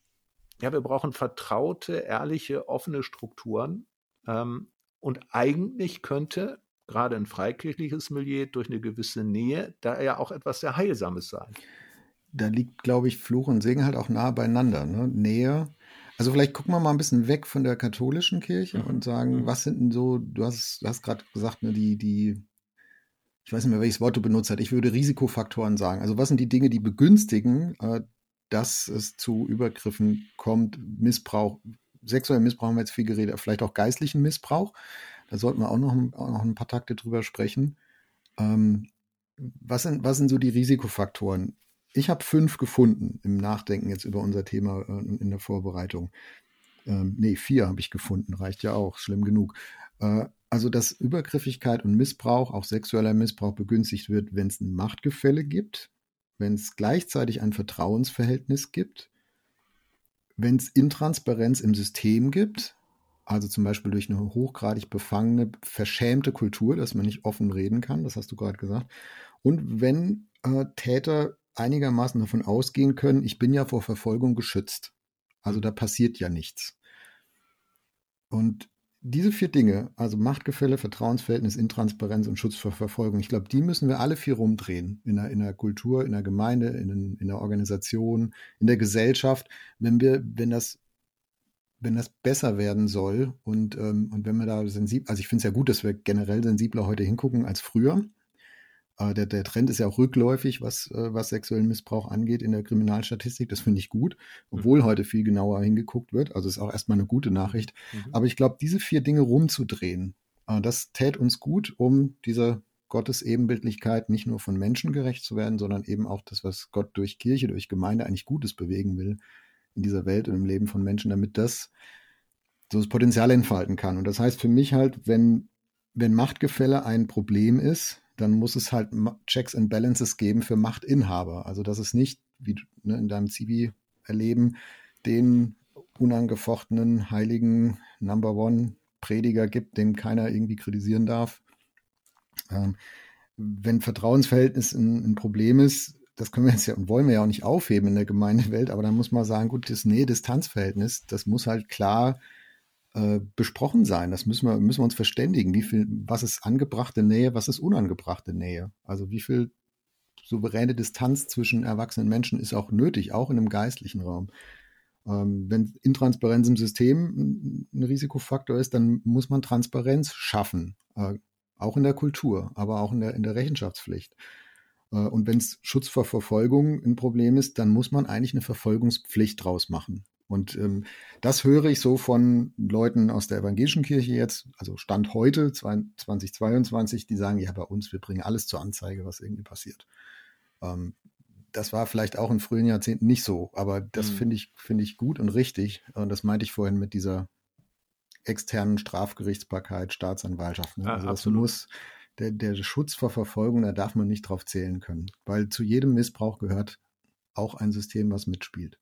ja, wir brauchen vertraute, ehrliche, offene Strukturen. Ähm, und eigentlich könnte gerade ein freikirchliches Milieu durch eine gewisse Nähe da ja auch etwas sehr Heilsames sein da liegt, glaube ich, Fluch und Segen halt auch nah beieinander. Ne? Nähe. Also vielleicht gucken wir mal ein bisschen weg von der katholischen Kirche mhm. und sagen, mhm. was sind denn so, du hast, du hast gerade gesagt, ne, die, die, ich weiß nicht mehr, welches Wort du benutzt hast, ich würde Risikofaktoren sagen. Also was sind die Dinge, die begünstigen, äh, dass es zu Übergriffen kommt, Missbrauch, sexuellen Missbrauch haben wir jetzt viel geredet, vielleicht auch geistlichen Missbrauch. Da sollten wir auch noch, auch noch ein paar Takte drüber sprechen. Ähm, was sind, was sind so die Risikofaktoren? Ich habe fünf gefunden im Nachdenken jetzt über unser Thema äh, in der Vorbereitung. Ähm, nee, vier habe ich gefunden, reicht ja auch, schlimm genug. Äh, also, dass Übergriffigkeit und Missbrauch, auch sexueller Missbrauch begünstigt wird, wenn es ein Machtgefälle gibt, wenn es gleichzeitig ein Vertrauensverhältnis gibt, wenn es Intransparenz im System gibt, also zum Beispiel durch eine hochgradig befangene, verschämte Kultur, dass man nicht offen reden kann, das hast du gerade gesagt, und wenn äh, Täter einigermaßen davon ausgehen können, ich bin ja vor Verfolgung geschützt. Also da passiert ja nichts. Und diese vier Dinge, also Machtgefälle, Vertrauensverhältnis, Intransparenz und Schutz vor Verfolgung, ich glaube, die müssen wir alle vier rumdrehen. In der, in der Kultur, in der Gemeinde, in, in der Organisation, in der Gesellschaft. Wenn wir, wenn das, wenn das besser werden soll und, ähm, und wenn wir da sensibel, also ich finde es ja gut, dass wir generell sensibler heute hingucken als früher. Der, der Trend ist ja auch rückläufig, was, äh, was sexuellen Missbrauch angeht in der Kriminalstatistik. Das finde ich gut, obwohl mhm. heute viel genauer hingeguckt wird. Also ist auch erstmal eine gute Nachricht. Mhm. Aber ich glaube, diese vier Dinge rumzudrehen, äh, das tät uns gut, um diese Gottes Ebenbildlichkeit nicht nur von Menschen gerecht zu werden, sondern eben auch das, was Gott durch Kirche, durch Gemeinde eigentlich Gutes bewegen will in dieser Welt und im Leben von Menschen, damit das so das Potenzial entfalten kann. Und das heißt für mich halt, wenn, wenn Machtgefälle ein Problem ist, dann muss es halt Checks and Balances geben für Machtinhaber. Also dass es nicht, wie ne, in deinem Zivi erleben, den unangefochtenen, heiligen Number One Prediger gibt, den keiner irgendwie kritisieren darf. Ähm, wenn Vertrauensverhältnis ein, ein, Problem ist, das können wir jetzt ja und wollen wir ja auch nicht aufheben in der Gemeindewelt, aber dann muss man sagen, gut, das Nähe-Distanz-Verhältnis, das muss halt klar äh, besprochen sein. Das müssen wir, müssen wir uns verständigen. Wie viel, was ist angebrachte Nähe, was ist unangebrachte Nähe? Also wie viel souveräne Distanz zwischen erwachsenen Menschen ist auch nötig, auch in einem geistlichen Raum. Ähm, wenn Intransparenz im System ein Risikofaktor ist, dann muss man Transparenz schaffen, äh, auch in der Kultur, aber auch in der, in der Rechenschaftspflicht. Äh, und wenn es Schutz vor Verfolgung ein Problem ist, dann muss man eigentlich eine Verfolgungspflicht draus machen. Und ähm, das höre ich so von Leuten aus der evangelischen Kirche jetzt, also Stand heute, 2022, die sagen, ja, bei uns, wir bringen alles zur Anzeige, was irgendwie passiert. Ähm, das war vielleicht auch in frühen Jahrzehnten nicht so, aber das mhm. finde ich, finde ich gut und richtig. Und das meinte ich vorhin mit dieser externen Strafgerichtsbarkeit, Staatsanwaltschaft. Ne? Ja, also das muss, der, der Schutz vor Verfolgung, da darf man nicht drauf zählen können, weil zu jedem Missbrauch gehört auch ein System, was mitspielt.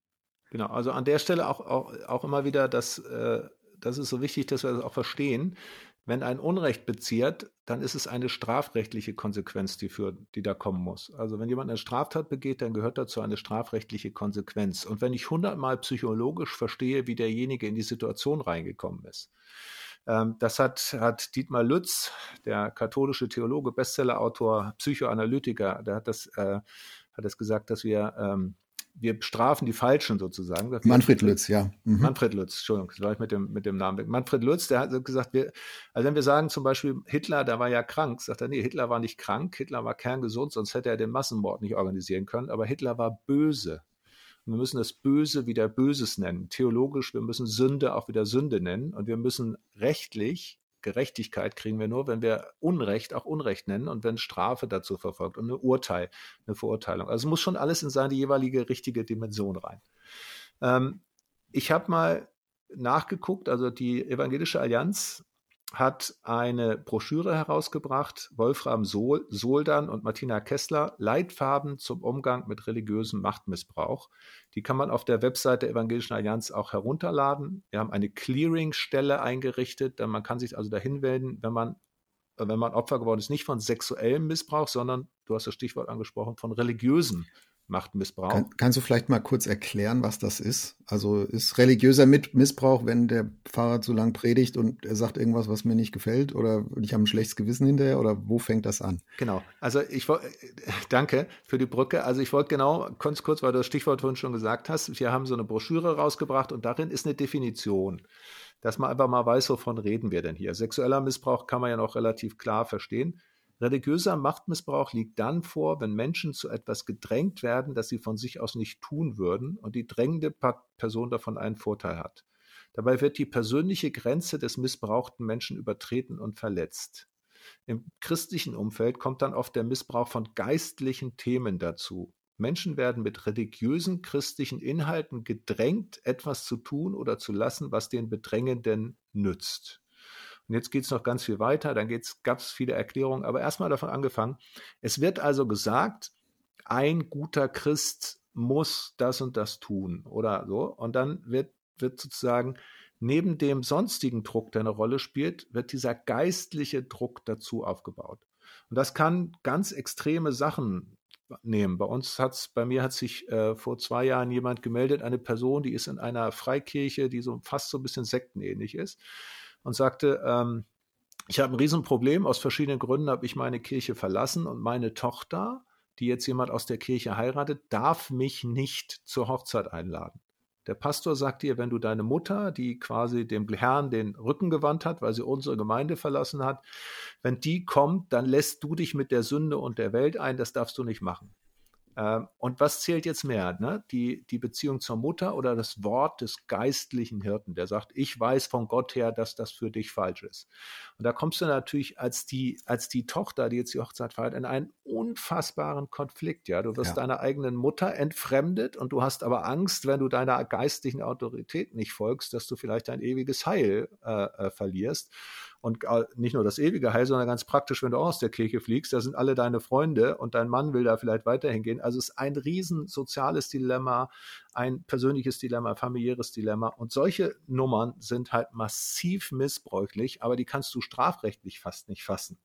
Genau, also an der Stelle auch, auch, auch immer wieder, dass, äh, das ist so wichtig, dass wir das auch verstehen. wenn ein Unrecht beziert, dann ist es eine strafrechtliche Konsequenz, die, für, die da kommen muss. Also wenn jemand eine Straftat begeht, dann gehört dazu eine strafrechtliche Konsequenz. Und wenn ich hundertmal psychologisch verstehe, wie derjenige in die Situation reingekommen ist, ähm, das hat, hat Dietmar Lütz, der katholische Theologe, Bestsellerautor, Psychoanalytiker, der hat das, äh, hat das gesagt, dass wir ähm, wir bestrafen die Falschen sozusagen. Manfred Lütz, ja. Mhm. Manfred Lütz, Entschuldigung, das war ich mit dem, mit dem Namen weg. Manfred Lütz, der hat gesagt, wir, also wenn wir sagen zum Beispiel, Hitler, der war ja krank, sagt er, nee, Hitler war nicht krank, Hitler war kerngesund, sonst hätte er den Massenmord nicht organisieren können, aber Hitler war böse. Und wir müssen das Böse wieder Böses nennen. Theologisch, wir müssen Sünde auch wieder Sünde nennen und wir müssen rechtlich Gerechtigkeit kriegen wir nur, wenn wir Unrecht auch Unrecht nennen und wenn Strafe dazu verfolgt und eine Urteil, eine Verurteilung. Also muss schon alles in seine jeweilige richtige Dimension rein. Ähm, ich habe mal nachgeguckt, also die Evangelische Allianz hat eine Broschüre herausgebracht, Wolfram Sohl, Soldan und Martina Kessler, Leitfarben zum Umgang mit religiösem Machtmissbrauch. Die kann man auf der Website der Evangelischen Allianz auch herunterladen. Wir haben eine Clearing-Stelle eingerichtet, denn man kann sich also dahin wenden, wenn man, wenn man Opfer geworden ist, nicht von sexuellem Missbrauch, sondern, du hast das Stichwort angesprochen, von religiösem Machtmissbrauch. Kann, kannst du vielleicht mal kurz erklären, was das ist? Also ist religiöser Missbrauch, wenn der Pfarrer zu lang predigt und er sagt irgendwas, was mir nicht gefällt oder ich habe ein schlechtes Gewissen hinterher oder wo fängt das an? Genau. Also ich danke für die Brücke. Also ich wollte genau ganz kurz, weil du das Stichwort vorhin schon gesagt hast, wir haben so eine Broschüre rausgebracht und darin ist eine Definition dass man einfach mal weiß, wovon reden wir denn hier. Sexueller Missbrauch kann man ja noch relativ klar verstehen. Religiöser Machtmissbrauch liegt dann vor, wenn Menschen zu etwas gedrängt werden, das sie von sich aus nicht tun würden und die drängende Person davon einen Vorteil hat. Dabei wird die persönliche Grenze des missbrauchten Menschen übertreten und verletzt. Im christlichen Umfeld kommt dann oft der Missbrauch von geistlichen Themen dazu. Menschen werden mit religiösen christlichen Inhalten gedrängt, etwas zu tun oder zu lassen, was den Bedrängenden nützt. Und jetzt geht es noch ganz viel weiter, dann gab es viele Erklärungen, aber erstmal davon angefangen. Es wird also gesagt, ein guter Christ muss das und das tun oder so. Und dann wird, wird sozusagen neben dem sonstigen Druck, der eine Rolle spielt, wird dieser geistliche Druck dazu aufgebaut. Und das kann ganz extreme Sachen nehmen. Bei uns hat's, bei mir hat sich äh, vor zwei Jahren jemand gemeldet, eine Person, die ist in einer Freikirche, die so fast so ein bisschen sektenähnlich ist und sagte, ähm, ich habe ein Riesenproblem, aus verschiedenen Gründen habe ich meine Kirche verlassen und meine Tochter, die jetzt jemand aus der Kirche heiratet, darf mich nicht zur Hochzeit einladen. Der Pastor sagt dir, wenn du deine Mutter, die quasi dem Herrn den Rücken gewandt hat, weil sie unsere Gemeinde verlassen hat, wenn die kommt, dann lässt du dich mit der Sünde und der Welt ein, das darfst du nicht machen. Ähm, und was zählt jetzt mehr? Ne? Die, die Beziehung zur Mutter oder das Wort des geistlichen Hirten, der sagt, ich weiß von Gott her, dass das für dich falsch ist. Und da kommst du natürlich als die, als die Tochter, die jetzt die Hochzeit feiert, in einen unfassbaren Konflikt. Ja, du wirst ja. deiner eigenen Mutter entfremdet und du hast aber Angst, wenn du deiner geistlichen Autorität nicht folgst, dass du vielleicht dein ewiges Heil äh, äh, verlierst. Und nicht nur das ewige Heil, sondern ganz praktisch, wenn du auch aus der Kirche fliegst, da sind alle deine Freunde und dein Mann will da vielleicht weiterhin gehen. Also es ist ein riesen soziales Dilemma, ein persönliches Dilemma, familiäres Dilemma. Und solche Nummern sind halt massiv missbräuchlich, aber die kannst du strafrechtlich fast nicht fassen.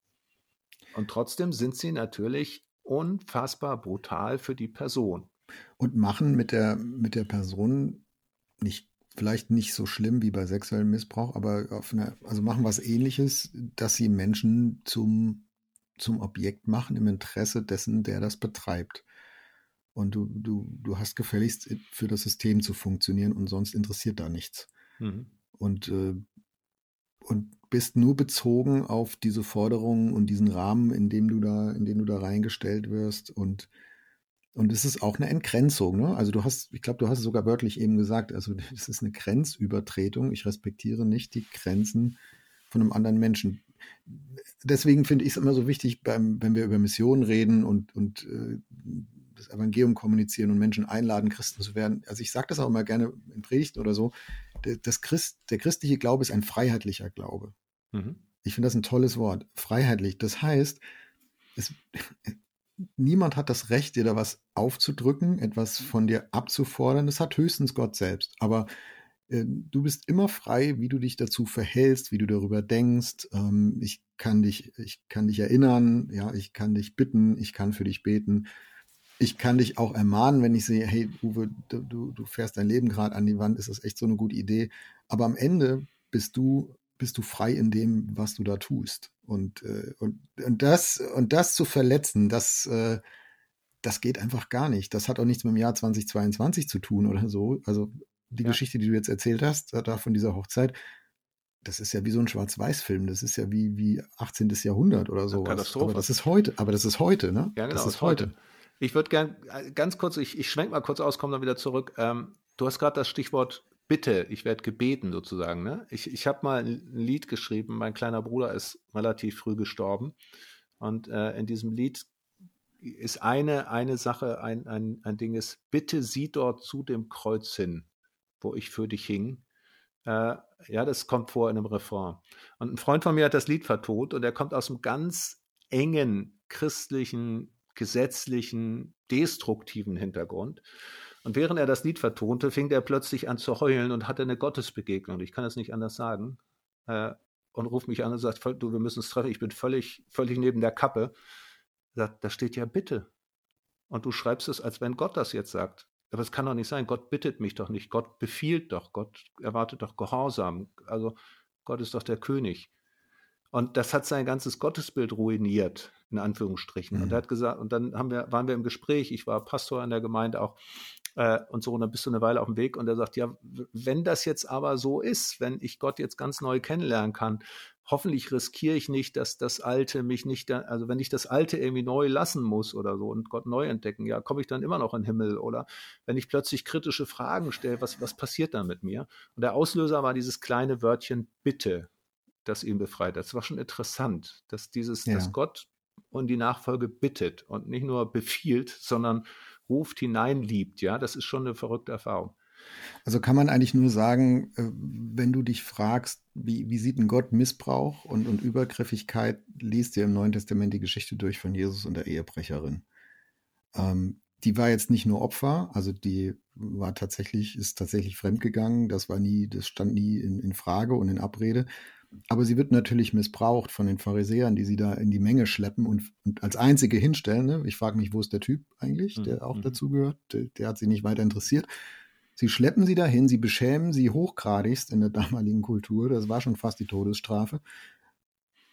Und trotzdem sind sie natürlich unfassbar brutal für die Person. Und machen mit der, mit der Person nicht vielleicht nicht so schlimm wie bei sexuellem Missbrauch, aber eine, also machen was ähnliches, dass sie Menschen zum, zum Objekt machen im Interesse dessen, der das betreibt. Und du, du, du hast gefälligst für das System zu funktionieren und sonst interessiert da nichts. Mhm. Und, äh, und bist nur bezogen auf diese Forderungen und diesen Rahmen, in dem du da, in dem du da reingestellt wirst und und es ist auch eine Entgrenzung. Ne? Also du hast, ich glaube, du hast es sogar wörtlich eben gesagt, also es ist eine Grenzübertretung. Ich respektiere nicht die Grenzen von einem anderen Menschen. Deswegen finde ich es immer so wichtig, beim, wenn wir über Missionen reden und, und äh, das Evangelium kommunizieren und Menschen einladen, Christen zu werden. Also ich sage das auch immer gerne in Predigten oder so. Das Christ, der christliche Glaube ist ein freiheitlicher Glaube. Mhm. Ich finde das ein tolles Wort. Freiheitlich. Das heißt, es, niemand hat das Recht, dir da was aufzudrücken, etwas von dir abzufordern. Das hat höchstens Gott selbst. Aber äh, du bist immer frei, wie du dich dazu verhältst, wie du darüber denkst. Ähm, ich kann dich, ich kann dich erinnern, ja, ich kann dich bitten, ich kann für dich beten. Ich kann dich auch ermahnen, wenn ich sehe, hey, Uwe, du, du fährst dein Leben gerade an die Wand, ist das echt so eine gute Idee. Aber am Ende bist du, bist du frei in dem, was du da tust. Und, äh, und, und das, und das zu verletzen, das, äh, das geht einfach gar nicht. Das hat auch nichts mit dem Jahr 2022 zu tun oder so. Also die ja. Geschichte, die du jetzt erzählt hast, da von dieser Hochzeit, das ist ja wie so ein Schwarz-Weiß-Film. Das ist ja wie, wie 18. Jahrhundert oder so. Aber das ist heute. Aber das ist heute, ne? Ja, genau, das ist heute. Ich würde gern äh, ganz kurz, ich, ich schwenk mal kurz aus, komme dann wieder zurück. Ähm, du hast gerade das Stichwort Bitte, ich werde gebeten sozusagen. Ne? Ich, ich habe mal ein Lied geschrieben. Mein kleiner Bruder ist relativ früh gestorben. Und äh, in diesem Lied ist eine, eine Sache, ein, ein, ein Ding ist, bitte sieh dort zu dem Kreuz hin, wo ich für dich hing. Äh, ja, das kommt vor in einem Refrain. Und ein Freund von mir hat das Lied vertont und er kommt aus einem ganz engen christlichen, gesetzlichen, destruktiven Hintergrund. Und während er das Lied vertonte, fing er plötzlich an zu heulen und hatte eine Gottesbegegnung. Ich kann es nicht anders sagen. Äh, und ruft mich an und sagt, du, wir müssen uns treffen. Ich bin völlig, völlig neben der Kappe. Sagt, da steht ja bitte. Und du schreibst es, als wenn Gott das jetzt sagt. Aber es kann doch nicht sein. Gott bittet mich doch nicht. Gott befiehlt doch. Gott erwartet doch Gehorsam. Also Gott ist doch der König. Und das hat sein ganzes Gottesbild ruiniert, in Anführungsstrichen. Mhm. Und er hat gesagt, und dann haben wir, waren wir im Gespräch, ich war Pastor in der Gemeinde auch, äh, und so, und dann bist du eine Weile auf dem Weg und er sagt, ja, wenn das jetzt aber so ist, wenn ich Gott jetzt ganz neu kennenlernen kann, hoffentlich riskiere ich nicht, dass das Alte mich nicht, also wenn ich das Alte irgendwie neu lassen muss oder so und Gott neu entdecken, ja, komme ich dann immer noch in den Himmel oder wenn ich plötzlich kritische Fragen stelle, was, was passiert dann mit mir? Und der Auslöser war dieses kleine Wörtchen Bitte, das ihn befreit. Das war schon interessant, dass dieses, ja. dass Gott und die Nachfolge bittet und nicht nur befiehlt, sondern ruft hinein liebt, ja, das ist schon eine verrückte Erfahrung. Also kann man eigentlich nur sagen, äh, wenn du dich fragst, wie, wie sieht ein Gott Missbrauch und, und Übergriffigkeit, liest dir im Neuen Testament die Geschichte durch von Jesus und der Ehebrecherin. Ähm, die war jetzt nicht nur Opfer, also die war tatsächlich, ist tatsächlich fremdgegangen, das war nie, das stand nie in, in Frage und in Abrede. Aber sie wird natürlich missbraucht von den Pharisäern, die sie da in die Menge schleppen und, und als einzige hinstellen. Ne? Ich frage mich, wo ist der Typ eigentlich, der auch mhm. dazugehört? Der, der hat sie nicht weiter interessiert. Sie schleppen sie dahin, sie beschämen sie hochgradigst in der damaligen Kultur. Das war schon fast die Todesstrafe.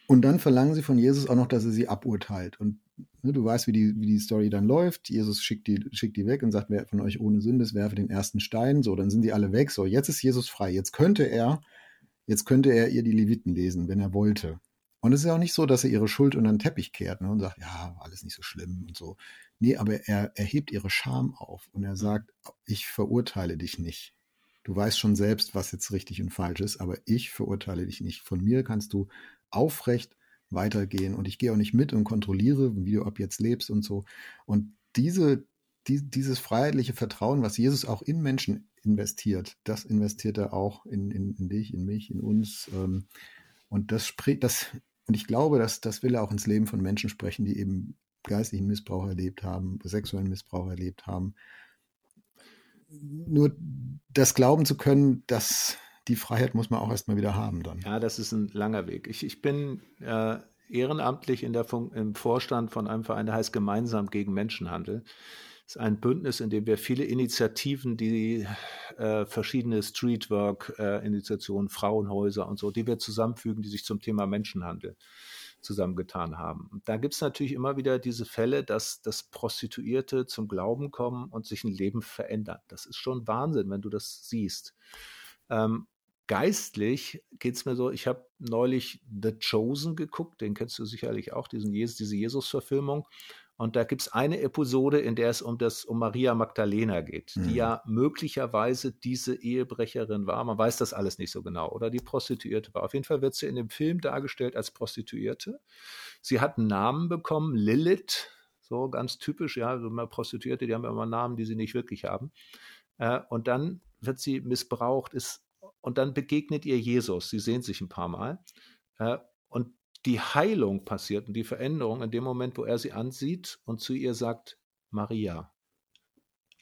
Und dann verlangen sie von Jesus auch noch, dass er sie aburteilt. Und ne, du weißt, wie die, wie die Story dann läuft. Jesus schickt die, schickt die weg und sagt, wer von euch ohne Sünde ist, werfe den ersten Stein. So, dann sind die alle weg. So, jetzt ist Jesus frei. Jetzt könnte er, jetzt könnte er ihr die Leviten lesen, wenn er wollte. Und es ist auch nicht so, dass er ihre Schuld unter den Teppich kehrt ne, und sagt, ja, alles nicht so schlimm und so. Nee, aber er, er hebt ihre Scham auf und er sagt, ich verurteile dich nicht. Du weißt schon selbst, was jetzt richtig und falsch ist, aber ich verurteile dich nicht. Von mir kannst du aufrecht weitergehen und ich gehe auch nicht mit und kontrolliere, wie du ab jetzt lebst und so. Und diese, die, dieses freiheitliche Vertrauen, was Jesus auch in Menschen investiert, das investiert er auch in, in, in dich, in mich, in uns. Ähm, und das spricht, das und ich glaube, dass das will er auch ins Leben von Menschen sprechen, die eben geistlichen Missbrauch erlebt haben, sexuellen Missbrauch erlebt haben. Nur das glauben zu können, dass die Freiheit muss man auch erstmal wieder haben dann. Ja, das ist ein langer Weg. Ich, ich bin äh, ehrenamtlich in der im Vorstand von einem Verein, der heißt Gemeinsam gegen Menschenhandel ist ein Bündnis, in dem wir viele Initiativen, die äh, verschiedene Streetwork-Initiationen, äh, Frauenhäuser und so, die wir zusammenfügen, die sich zum Thema Menschenhandel zusammengetan haben. Da gibt es natürlich immer wieder diese Fälle, dass, dass Prostituierte zum Glauben kommen und sich ein Leben verändern. Das ist schon Wahnsinn, wenn du das siehst. Ähm, geistlich geht es mir so, ich habe neulich The Chosen geguckt, den kennst du sicherlich auch, diesen, diese Jesus-Verfilmung. Und da gibt es eine Episode, in der es um das um Maria Magdalena geht, mhm. die ja möglicherweise diese Ehebrecherin war. Man weiß das alles nicht so genau. Oder die Prostituierte war. Auf jeden Fall wird sie in dem Film dargestellt als Prostituierte. Sie hat einen Namen bekommen, Lilith. So ganz typisch, ja, mal Prostituierte, die haben ja immer Namen, die sie nicht wirklich haben. Äh, und dann wird sie missbraucht, ist, und dann begegnet ihr Jesus. Sie sehen sich ein paar Mal. Äh, und die Heilung passiert und die Veränderung in dem Moment, wo er sie ansieht und zu ihr sagt, Maria.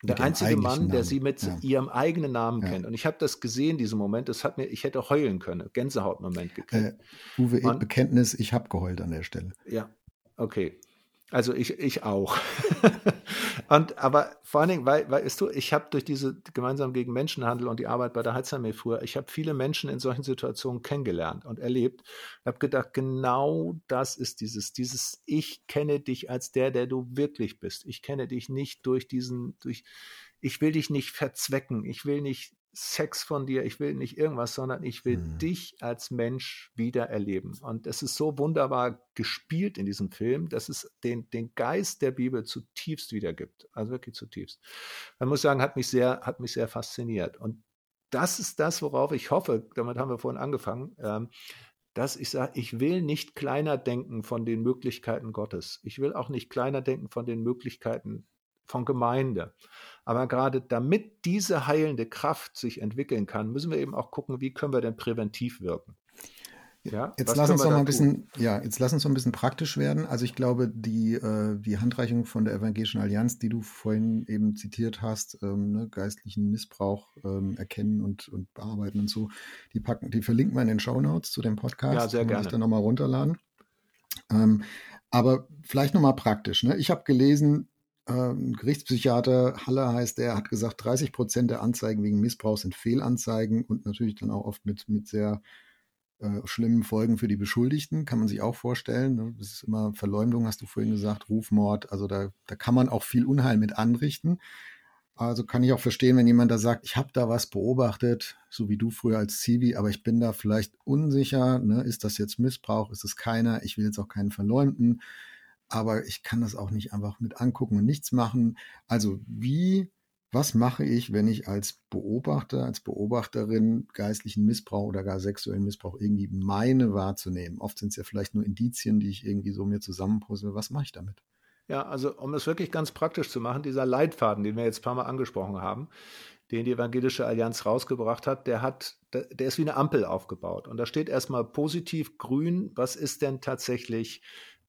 Der einzige Mann, Namen. der sie mit ja. ihrem eigenen Namen ja. kennt. Und ich habe das gesehen, diesen Moment. Das hat mir, ich hätte heulen können. Gänsehautmoment gekriegt. Äh, Uwe, Und, Bekenntnis, ich habe geheult an der Stelle. Ja, okay. Also ich, ich auch. und aber vor allen Dingen, weil, weißt du, ich habe durch diese gemeinsam gegen Menschenhandel und die Arbeit bei der Heizarmee früher, ich habe viele Menschen in solchen Situationen kennengelernt und erlebt. Ich habe gedacht, genau das ist dieses, dieses, ich kenne dich als der, der du wirklich bist. Ich kenne dich nicht durch diesen, durch, ich will dich nicht verzwecken, ich will nicht Sex von dir, ich will nicht irgendwas, sondern ich will mhm. dich als Mensch wieder erleben. Und es ist so wunderbar gespielt in diesem Film, dass es den, den Geist der Bibel zutiefst wiedergibt. Also wirklich zutiefst. Man muss sagen, hat mich sehr, hat mich sehr fasziniert. Und das ist das, worauf ich hoffe, damit haben wir vorhin angefangen, ähm, dass ich sage, ich will nicht kleiner denken von den Möglichkeiten Gottes. Ich will auch nicht kleiner denken von den Möglichkeiten von Gemeinde. Aber gerade damit diese heilende Kraft sich entwickeln kann, müssen wir eben auch gucken, wie können wir denn präventiv wirken. Ja, jetzt lass uns noch mal ein bisschen, ja, jetzt lass uns noch ein bisschen praktisch werden. Also ich glaube, die, äh, die Handreichung von der Evangelischen Allianz, die du vorhin eben zitiert hast, ähm, ne, geistlichen Missbrauch ähm, erkennen und, und bearbeiten und so, die packen, die verlinken wir in den Show Notes zu dem Podcast. Ja, sehr gerne. Ich dann nochmal runterladen. Ähm, aber vielleicht nochmal praktisch. Ne? Ich habe gelesen, ähm, Gerichtspsychiater Halle heißt der, hat gesagt, 30 Prozent der Anzeigen wegen Missbrauch sind Fehlanzeigen und natürlich dann auch oft mit, mit sehr äh, schlimmen Folgen für die Beschuldigten, kann man sich auch vorstellen. Ne? Das ist immer Verleumdung, hast du vorhin gesagt, Rufmord, also da, da kann man auch viel Unheil mit anrichten. Also kann ich auch verstehen, wenn jemand da sagt, ich habe da was beobachtet, so wie du früher als Zivi, aber ich bin da vielleicht unsicher, ne? ist das jetzt Missbrauch, ist es keiner, ich will jetzt auch keinen verleumden aber ich kann das auch nicht einfach mit angucken und nichts machen. Also wie, was mache ich, wenn ich als Beobachter, als Beobachterin geistlichen Missbrauch oder gar sexuellen Missbrauch irgendwie meine wahrzunehmen? Oft sind es ja vielleicht nur Indizien, die ich irgendwie so mir zusammenpuzzle. Was mache ich damit? Ja, also um es wirklich ganz praktisch zu machen, dieser Leitfaden, den wir jetzt ein paar Mal angesprochen haben, den die Evangelische Allianz rausgebracht hat, der hat, der ist wie eine Ampel aufgebaut. Und da steht erstmal positiv grün, was ist denn tatsächlich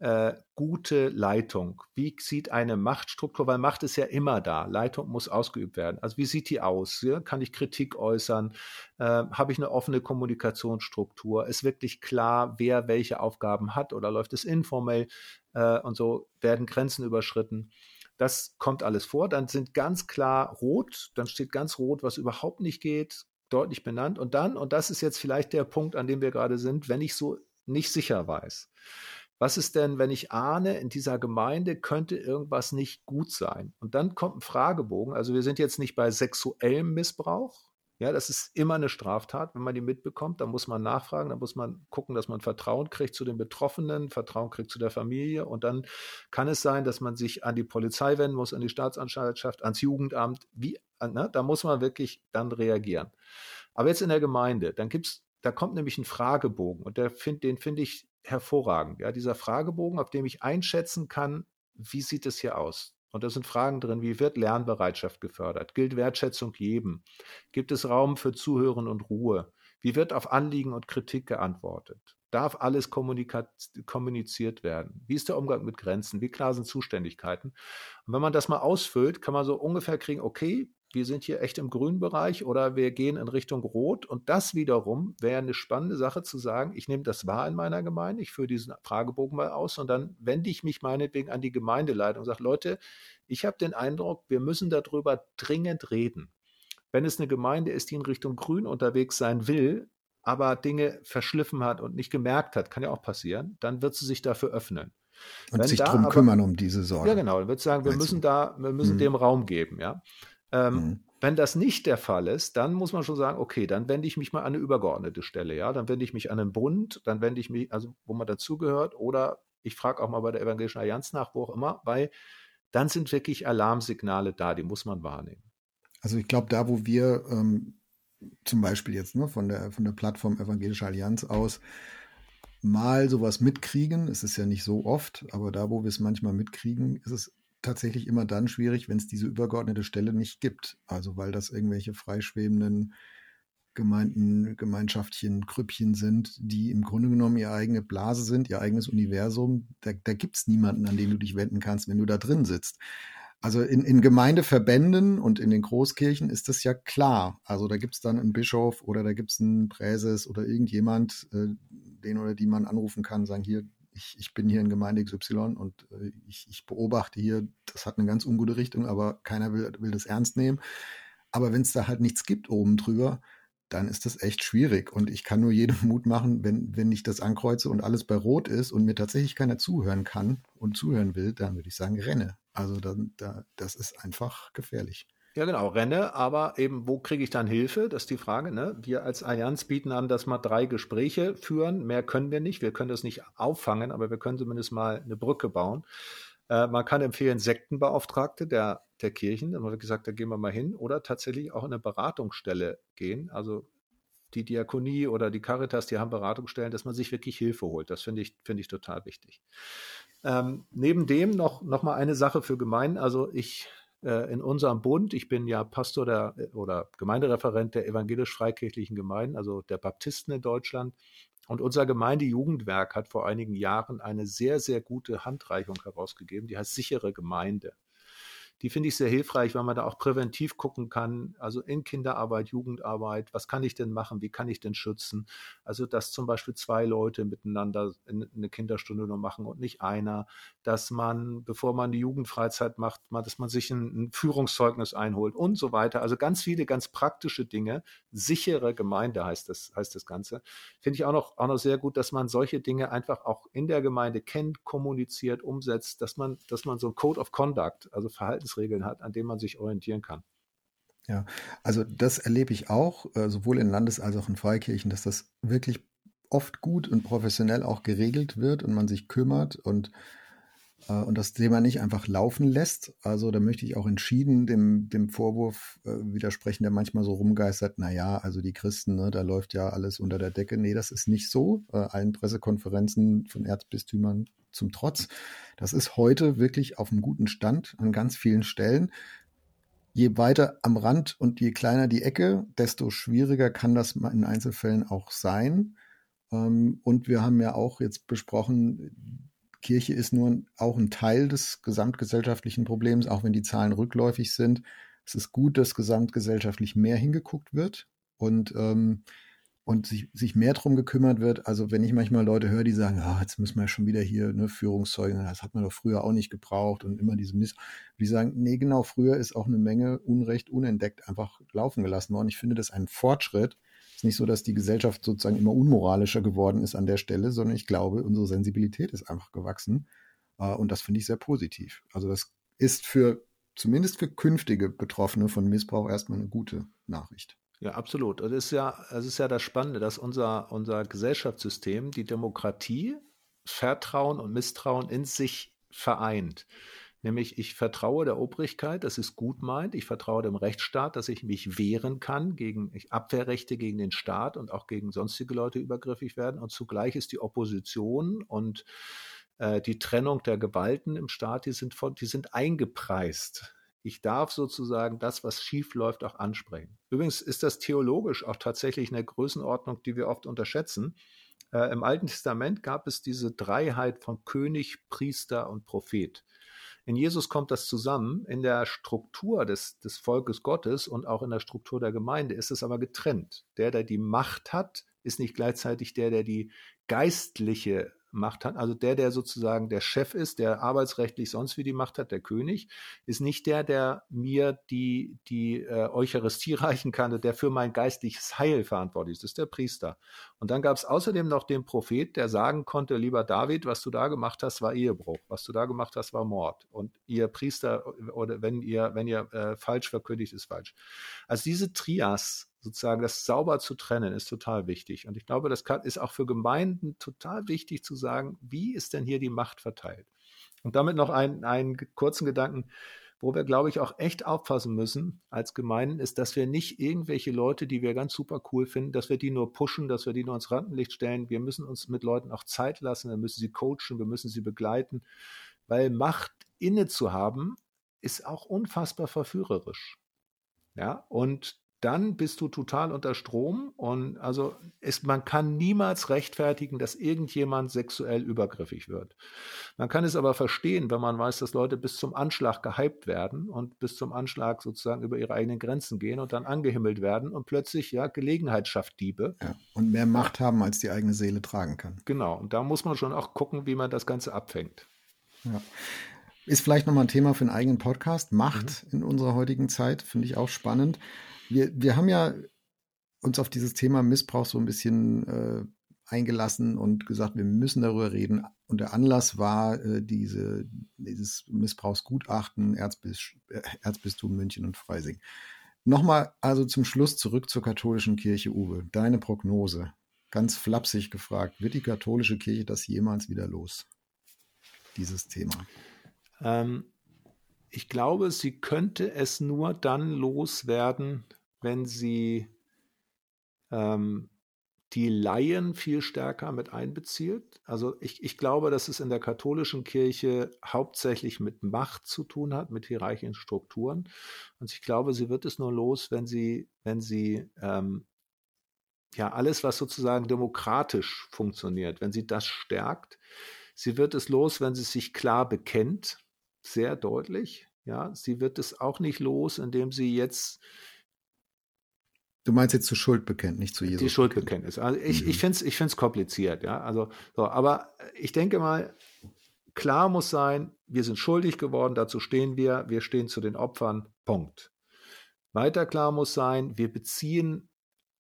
äh, gute Leitung? Wie sieht eine Machtstruktur, weil Macht ist ja immer da, Leitung muss ausgeübt werden. Also wie sieht die aus? Ja? Kann ich Kritik äußern? Äh, Habe ich eine offene Kommunikationsstruktur? Ist wirklich klar, wer welche Aufgaben hat oder läuft es informell äh, und so werden Grenzen überschritten? Das kommt alles vor. Dann sind ganz klar rot, dann steht ganz rot, was überhaupt nicht geht, deutlich benannt. Und dann, und das ist jetzt vielleicht der Punkt, an dem wir gerade sind, wenn ich so nicht sicher weiß was ist denn, wenn ich ahne, in dieser Gemeinde könnte irgendwas nicht gut sein? Und dann kommt ein Fragebogen. Also wir sind jetzt nicht bei sexuellem Missbrauch. Ja, das ist immer eine Straftat, wenn man die mitbekommt. Da muss man nachfragen, da muss man gucken, dass man Vertrauen kriegt zu den Betroffenen, Vertrauen kriegt zu der Familie. Und dann kann es sein, dass man sich an die Polizei wenden muss, an die Staatsanwaltschaft, ans Jugendamt. Wie, ne? Da muss man wirklich dann reagieren. Aber jetzt in der Gemeinde, dann gibt's, da kommt nämlich ein Fragebogen und find, den finde ich hervorragend. Ja, dieser Fragebogen, auf dem ich einschätzen kann, wie sieht es hier aus? Und da sind Fragen drin, wie wird Lernbereitschaft gefördert? Gilt Wertschätzung jedem? Gibt es Raum für Zuhören und Ruhe? Wie wird auf Anliegen und Kritik geantwortet? Darf alles kommuniziert werden? Wie ist der Umgang mit Grenzen? Wie klar sind Zuständigkeiten? Und wenn man das mal ausfüllt, kann man so ungefähr kriegen, okay, wir sind hier echt im grünen Bereich oder wir gehen in Richtung Rot. Und das wiederum wäre eine spannende Sache zu sagen, ich nehme das wahr in meiner Gemeinde, ich führe diesen Fragebogen mal aus und dann wende ich mich meinetwegen an die Gemeindeleitung und sage, Leute, ich habe den Eindruck, wir müssen darüber dringend reden. Wenn es eine Gemeinde ist, die in Richtung Grün unterwegs sein will, aber Dinge verschliffen hat und nicht gemerkt hat, kann ja auch passieren, dann wird sie sich dafür öffnen. Und Wenn sich darum kümmern um diese Sorge. Ja, genau. Dann wird sagen, wir müssen da, wir müssen hm. dem Raum geben, ja. Ähm, mhm. Wenn das nicht der Fall ist, dann muss man schon sagen, okay, dann wende ich mich mal an eine übergeordnete Stelle, ja, dann wende ich mich an einen Bund, dann wende ich mich, also wo man dazugehört, oder ich frage auch mal bei der Evangelischen Allianz nach, wo auch immer, weil dann sind wirklich Alarmsignale da, die muss man wahrnehmen. Also ich glaube, da, wo wir ähm, zum Beispiel jetzt ne, von, der, von der Plattform Evangelische Allianz aus mal sowas mitkriegen, es ist ja nicht so oft, aber da, wo wir es manchmal mitkriegen, ist es tatsächlich immer dann schwierig, wenn es diese übergeordnete Stelle nicht gibt. Also weil das irgendwelche freischwebenden Gemeinden, Gemeinschaftchen, Krüppchen sind, die im Grunde genommen ihre eigene Blase sind, ihr eigenes Universum. Da, da gibt es niemanden, an den du dich wenden kannst, wenn du da drin sitzt. Also in, in Gemeindeverbänden und in den Großkirchen ist das ja klar. Also da gibt es dann einen Bischof oder da gibt es einen Präses oder irgendjemand, äh, den oder die man anrufen kann, sagen, hier, ich, ich bin hier in Gemeinde XY und äh, ich, ich beobachte hier, das hat eine ganz ungute Richtung, aber keiner will, will das ernst nehmen. Aber wenn es da halt nichts gibt oben drüber, dann ist das echt schwierig. Und ich kann nur jedem Mut machen, wenn, wenn ich das ankreuze und alles bei Rot ist und mir tatsächlich keiner zuhören kann und zuhören will, dann würde ich sagen, renne. Also dann, da, das ist einfach gefährlich. Ja, genau, renne, aber eben, wo kriege ich dann Hilfe? Das ist die Frage. Ne? Wir als Allianz bieten an, dass wir drei Gespräche führen. Mehr können wir nicht. Wir können das nicht auffangen, aber wir können zumindest mal eine Brücke bauen. Äh, man kann empfehlen, Sektenbeauftragte der, der Kirchen, dann haben wir gesagt, da gehen wir mal hin, oder tatsächlich auch in eine Beratungsstelle gehen. Also die Diakonie oder die Caritas, die haben Beratungsstellen, dass man sich wirklich Hilfe holt. Das finde ich, finde ich total wichtig. Ähm, neben dem noch, noch mal eine Sache für Gemeinden. Also ich in unserem Bund, ich bin ja Pastor der, oder Gemeindereferent der evangelisch-freikirchlichen Gemeinden, also der Baptisten in Deutschland. Und unser Gemeindejugendwerk hat vor einigen Jahren eine sehr, sehr gute Handreichung herausgegeben, die heißt sichere Gemeinde die finde ich sehr hilfreich, weil man da auch präventiv gucken kann, also in Kinderarbeit, Jugendarbeit, was kann ich denn machen, wie kann ich denn schützen? Also, dass zum Beispiel zwei Leute miteinander eine Kinderstunde nur machen und nicht einer, dass man, bevor man die Jugendfreizeit macht, mal, dass man sich ein, ein Führungszeugnis einholt und so weiter. Also ganz viele ganz praktische Dinge. Sichere Gemeinde heißt das, heißt das Ganze. Finde ich auch noch, auch noch sehr gut, dass man solche Dinge einfach auch in der Gemeinde kennt, kommuniziert, umsetzt, dass man, dass man so ein Code of Conduct, also Verhaltens Verhaltensregeln hat, an denen man sich orientieren kann. Ja, also das erlebe ich auch, äh, sowohl in Landes- als auch in Freikirchen, dass das wirklich oft gut und professionell auch geregelt wird und man sich kümmert und, äh, und das Thema nicht einfach laufen lässt. Also da möchte ich auch entschieden dem, dem Vorwurf äh, widersprechen, der manchmal so rumgeistert, naja, also die Christen, ne, da läuft ja alles unter der Decke. Nee, das ist nicht so. Äh, allen Pressekonferenzen von Erzbistümern zum Trotz. Das ist heute wirklich auf einem guten Stand an ganz vielen Stellen. Je weiter am Rand und je kleiner die Ecke, desto schwieriger kann das in Einzelfällen auch sein. Ähm, und wir haben ja auch jetzt besprochen, Kirche ist nur auch ein Teil des gesamtgesellschaftlichen Problems, auch wenn die Zahlen rückläufig sind. Es ist gut, dass gesamtgesellschaftlich mehr hingeguckt wird. Und ähm, und sich, sich mehr drum gekümmert wird. Also wenn ich manchmal Leute höre, die sagen, ah, jetzt müssen wir schon wieder hier ne, Führungszeugen, das hat man doch früher auch nicht gebraucht und immer diese Miss. Die sagen, nee, genau, früher ist auch eine Menge Unrecht unentdeckt einfach laufen gelassen worden. Ich finde das ein Fortschritt. Ist nicht so, dass die Gesellschaft sozusagen immer unmoralischer geworden ist an der Stelle, sondern ich glaube, unsere Sensibilität ist einfach gewachsen. Äh, und das finde ich sehr positiv. Also das ist für, zumindest für künftige Betroffene von Missbrauch erstmal eine gute Nachricht. Ja, absolut. Es ist ja, es ist ja das Spannende, dass unser, unser Gesellschaftssystem die Demokratie, Vertrauen und Misstrauen in sich vereint. Nämlich, ich vertraue der Obrigkeit, dass es gut meint. Ich vertraue dem Rechtsstaat, dass ich mich wehren kann gegen Abwehrrechte gegen den Staat und auch gegen sonstige Leute übergriffig werden. Und zugleich ist die Opposition und äh, die Trennung der Gewalten im Staat, die sind, von, die sind eingepreist ich darf sozusagen das, was schief läuft, auch ansprechen. Übrigens ist das theologisch auch tatsächlich eine Größenordnung, die wir oft unterschätzen. Äh, Im Alten Testament gab es diese Dreiheit von König, Priester und Prophet. In Jesus kommt das zusammen. In der Struktur des, des Volkes Gottes und auch in der Struktur der Gemeinde ist es aber getrennt. Der, der die Macht hat, ist nicht gleichzeitig der, der die geistliche Macht hat. Also der, der sozusagen der Chef ist, der arbeitsrechtlich sonst wie die Macht hat, der König, ist nicht der, der mir die, die äh, Eucharistie reichen kann der für mein geistliches Heil verantwortlich ist. Das ist der Priester. Und dann gab es außerdem noch den Prophet, der sagen konnte, lieber David, was du da gemacht hast, war Ehebruch. Was du da gemacht hast, war Mord. Und ihr Priester, oder wenn ihr, wenn ihr äh, falsch verkündigt, ist falsch. Also diese Trias sozusagen das sauber zu trennen, ist total wichtig. Und ich glaube, das ist auch für Gemeinden total wichtig zu sagen, wie ist denn hier die Macht verteilt? Und damit noch einen, einen kurzen Gedanken, wo wir, glaube ich, auch echt aufpassen müssen als Gemeinden, ist, dass wir nicht irgendwelche Leute, die wir ganz super cool finden, dass wir die nur pushen, dass wir die nur ins Rampenlicht stellen. Wir müssen uns mit Leuten auch Zeit lassen, wir müssen sie coachen, wir müssen sie begleiten, weil Macht inne zu haben, ist auch unfassbar verführerisch. Ja, und dann bist du total unter Strom und also ist, man kann niemals rechtfertigen, dass irgendjemand sexuell übergriffig wird. Man kann es aber verstehen, wenn man weiß, dass Leute bis zum Anschlag gehypt werden und bis zum Anschlag sozusagen über ihre eigenen Grenzen gehen und dann angehimmelt werden und plötzlich ja Gelegenheit schafft Diebe. Ja, und mehr Macht haben, als die eigene Seele tragen kann. Genau, und da muss man schon auch gucken, wie man das Ganze abfängt. Ja. Ist vielleicht nochmal ein Thema für einen eigenen Podcast. Macht mhm. in unserer heutigen Zeit, finde ich auch spannend wir, wir haben ja uns auf dieses Thema Missbrauch so ein bisschen äh, eingelassen und gesagt, wir müssen darüber reden. Und der Anlass war äh, diese, dieses Missbrauchsgutachten Erzbis, äh, Erzbistum München und Freising. Nochmal also zum Schluss zurück zur katholischen Kirche, Uwe. Deine Prognose, ganz flapsig gefragt, wird die katholische Kirche das jemals wieder los? Dieses Thema. Ähm, ich glaube, sie könnte es nur dann loswerden, wenn sie ähm, die Laien viel stärker mit einbezieht. Also ich, ich glaube, dass es in der katholischen Kirche hauptsächlich mit Macht zu tun hat, mit hierarchischen Strukturen. Und ich glaube, sie wird es nur los, wenn sie, wenn sie ähm, ja alles, was sozusagen demokratisch funktioniert, wenn sie das stärkt. Sie wird es los, wenn sie sich klar bekennt, sehr deutlich. Ja, sie wird es auch nicht los, indem sie jetzt Du meinst jetzt zu Schuldbekenntnis, nicht zu Jesus? Die Schuldbekenntnis. Also ich, mhm. ich finde es ich find's kompliziert, ja. Also, so, aber ich denke mal, klar muss sein, wir sind schuldig geworden, dazu stehen wir, wir stehen zu den Opfern, Punkt. Weiter klar muss sein, wir beziehen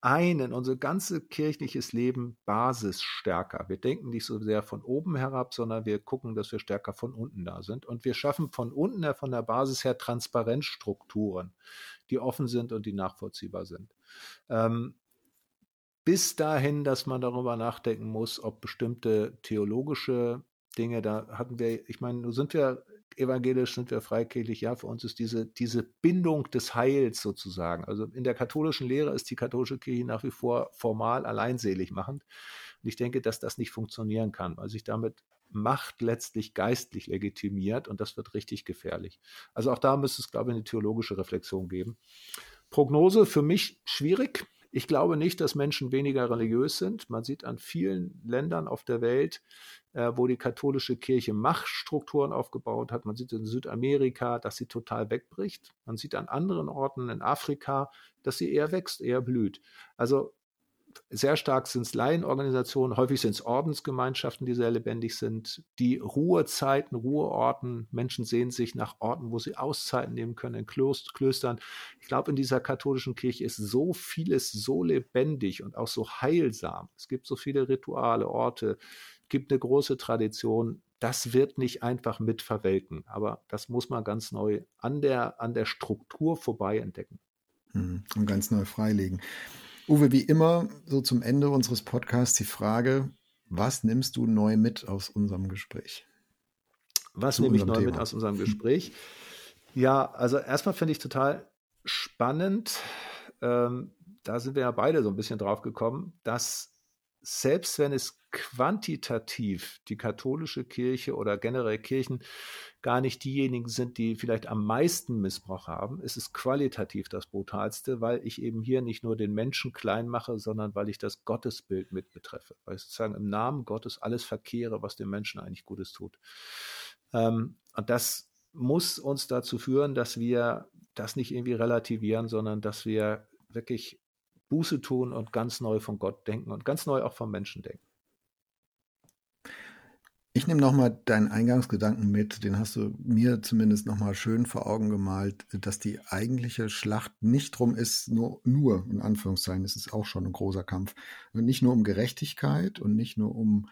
ein in unser ganzes kirchliches Leben basisstärker. Wir denken nicht so sehr von oben herab, sondern wir gucken, dass wir stärker von unten da sind. Und wir schaffen von unten her, von der Basis her Transparenzstrukturen, die offen sind und die nachvollziehbar sind. Ähm, bis dahin, dass man darüber nachdenken muss, ob bestimmte theologische Dinge, da hatten wir, ich meine, nun sind wir evangelisch, sind wir freikirchlich, ja, für uns ist diese, diese Bindung des Heils sozusagen. Also in der katholischen Lehre ist die katholische Kirche nach wie vor formal alleinselig machend. Und ich denke, dass das nicht funktionieren kann, weil sich damit Macht letztlich geistlich legitimiert und das wird richtig gefährlich. Also auch da müsste es, glaube ich, eine theologische Reflexion geben. Prognose für mich schwierig. Ich glaube nicht, dass Menschen weniger religiös sind. Man sieht an vielen Ländern auf der Welt, äh, wo die katholische Kirche Machtstrukturen aufgebaut hat. Man sieht in Südamerika, dass sie total wegbricht. Man sieht an anderen Orten in Afrika, dass sie eher wächst, eher blüht. Also sehr stark sind es Laienorganisationen, häufig sind es Ordensgemeinschaften, die sehr lebendig sind. Die Ruhezeiten, Ruheorten, Menschen sehen sich nach Orten, wo sie Auszeiten nehmen können, in Klöstern. Ich glaube, in dieser katholischen Kirche ist so vieles so lebendig und auch so heilsam. Es gibt so viele Rituale, Orte, gibt eine große Tradition. Das wird nicht einfach mit verwelken, aber das muss man ganz neu an der, an der Struktur vorbei entdecken. Hm, und ganz neu freilegen. Uwe, wie immer, so zum Ende unseres Podcasts die Frage, was nimmst du neu mit aus unserem Gespräch? Was nehme ich neu Thema. mit aus unserem Gespräch? Ja, also erstmal finde ich total spannend, ähm, da sind wir ja beide so ein bisschen drauf gekommen, dass selbst wenn es quantitativ die katholische Kirche oder generell Kirchen gar nicht diejenigen sind, die vielleicht am meisten Missbrauch haben, ist es qualitativ das Brutalste, weil ich eben hier nicht nur den Menschen klein mache, sondern weil ich das Gottesbild mit betreffe, weil ich sozusagen im Namen Gottes alles verkehre, was dem Menschen eigentlich Gutes tut. Ähm, und das muss uns dazu führen, dass wir das nicht irgendwie relativieren, sondern dass wir wirklich Buße tun und ganz neu von Gott denken und ganz neu auch vom Menschen denken. Ich nehme nochmal deinen Eingangsgedanken mit, den hast du mir zumindest nochmal schön vor Augen gemalt, dass die eigentliche Schlacht nicht drum ist, nur, nur, in Anführungszeichen, es ist auch schon ein großer Kampf, nicht nur um Gerechtigkeit und nicht nur um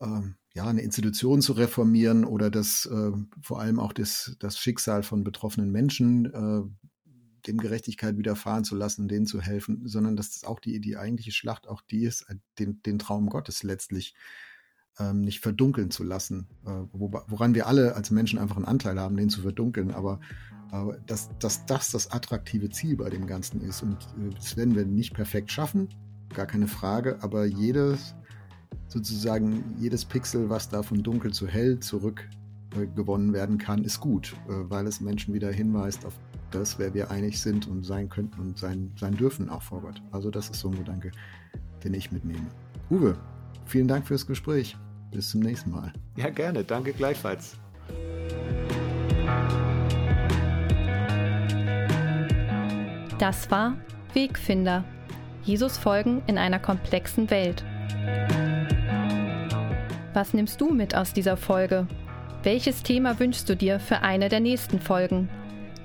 ähm, ja, eine Institution zu reformieren oder das äh, vor allem auch das, das Schicksal von betroffenen Menschen äh, dem Gerechtigkeit widerfahren zu lassen, denen zu helfen, sondern dass das auch die, die eigentliche Schlacht auch die ist, äh, den, den Traum Gottes letztlich ähm, nicht verdunkeln zu lassen, äh, wo, woran wir alle als Menschen einfach einen Anteil haben, den zu verdunkeln, aber äh, dass, dass das das attraktive Ziel bei dem Ganzen ist und äh, das werden wir nicht perfekt schaffen, gar keine Frage, aber jedes sozusagen jedes Pixel, was da von dunkel zu hell zurück gewonnen werden kann, ist gut, äh, weil es Menschen wieder hinweist auf das, wer wir einig sind und sein könnten und sein, sein dürfen auch vor Gott. Also das ist so ein Gedanke, den ich mitnehme. Uwe, vielen Dank fürs Gespräch. Bis zum nächsten Mal. Ja, gerne. Danke gleichfalls. Das war Wegfinder. Jesus folgen in einer komplexen Welt. Was nimmst du mit aus dieser Folge? Welches Thema wünschst du dir für eine der nächsten Folgen?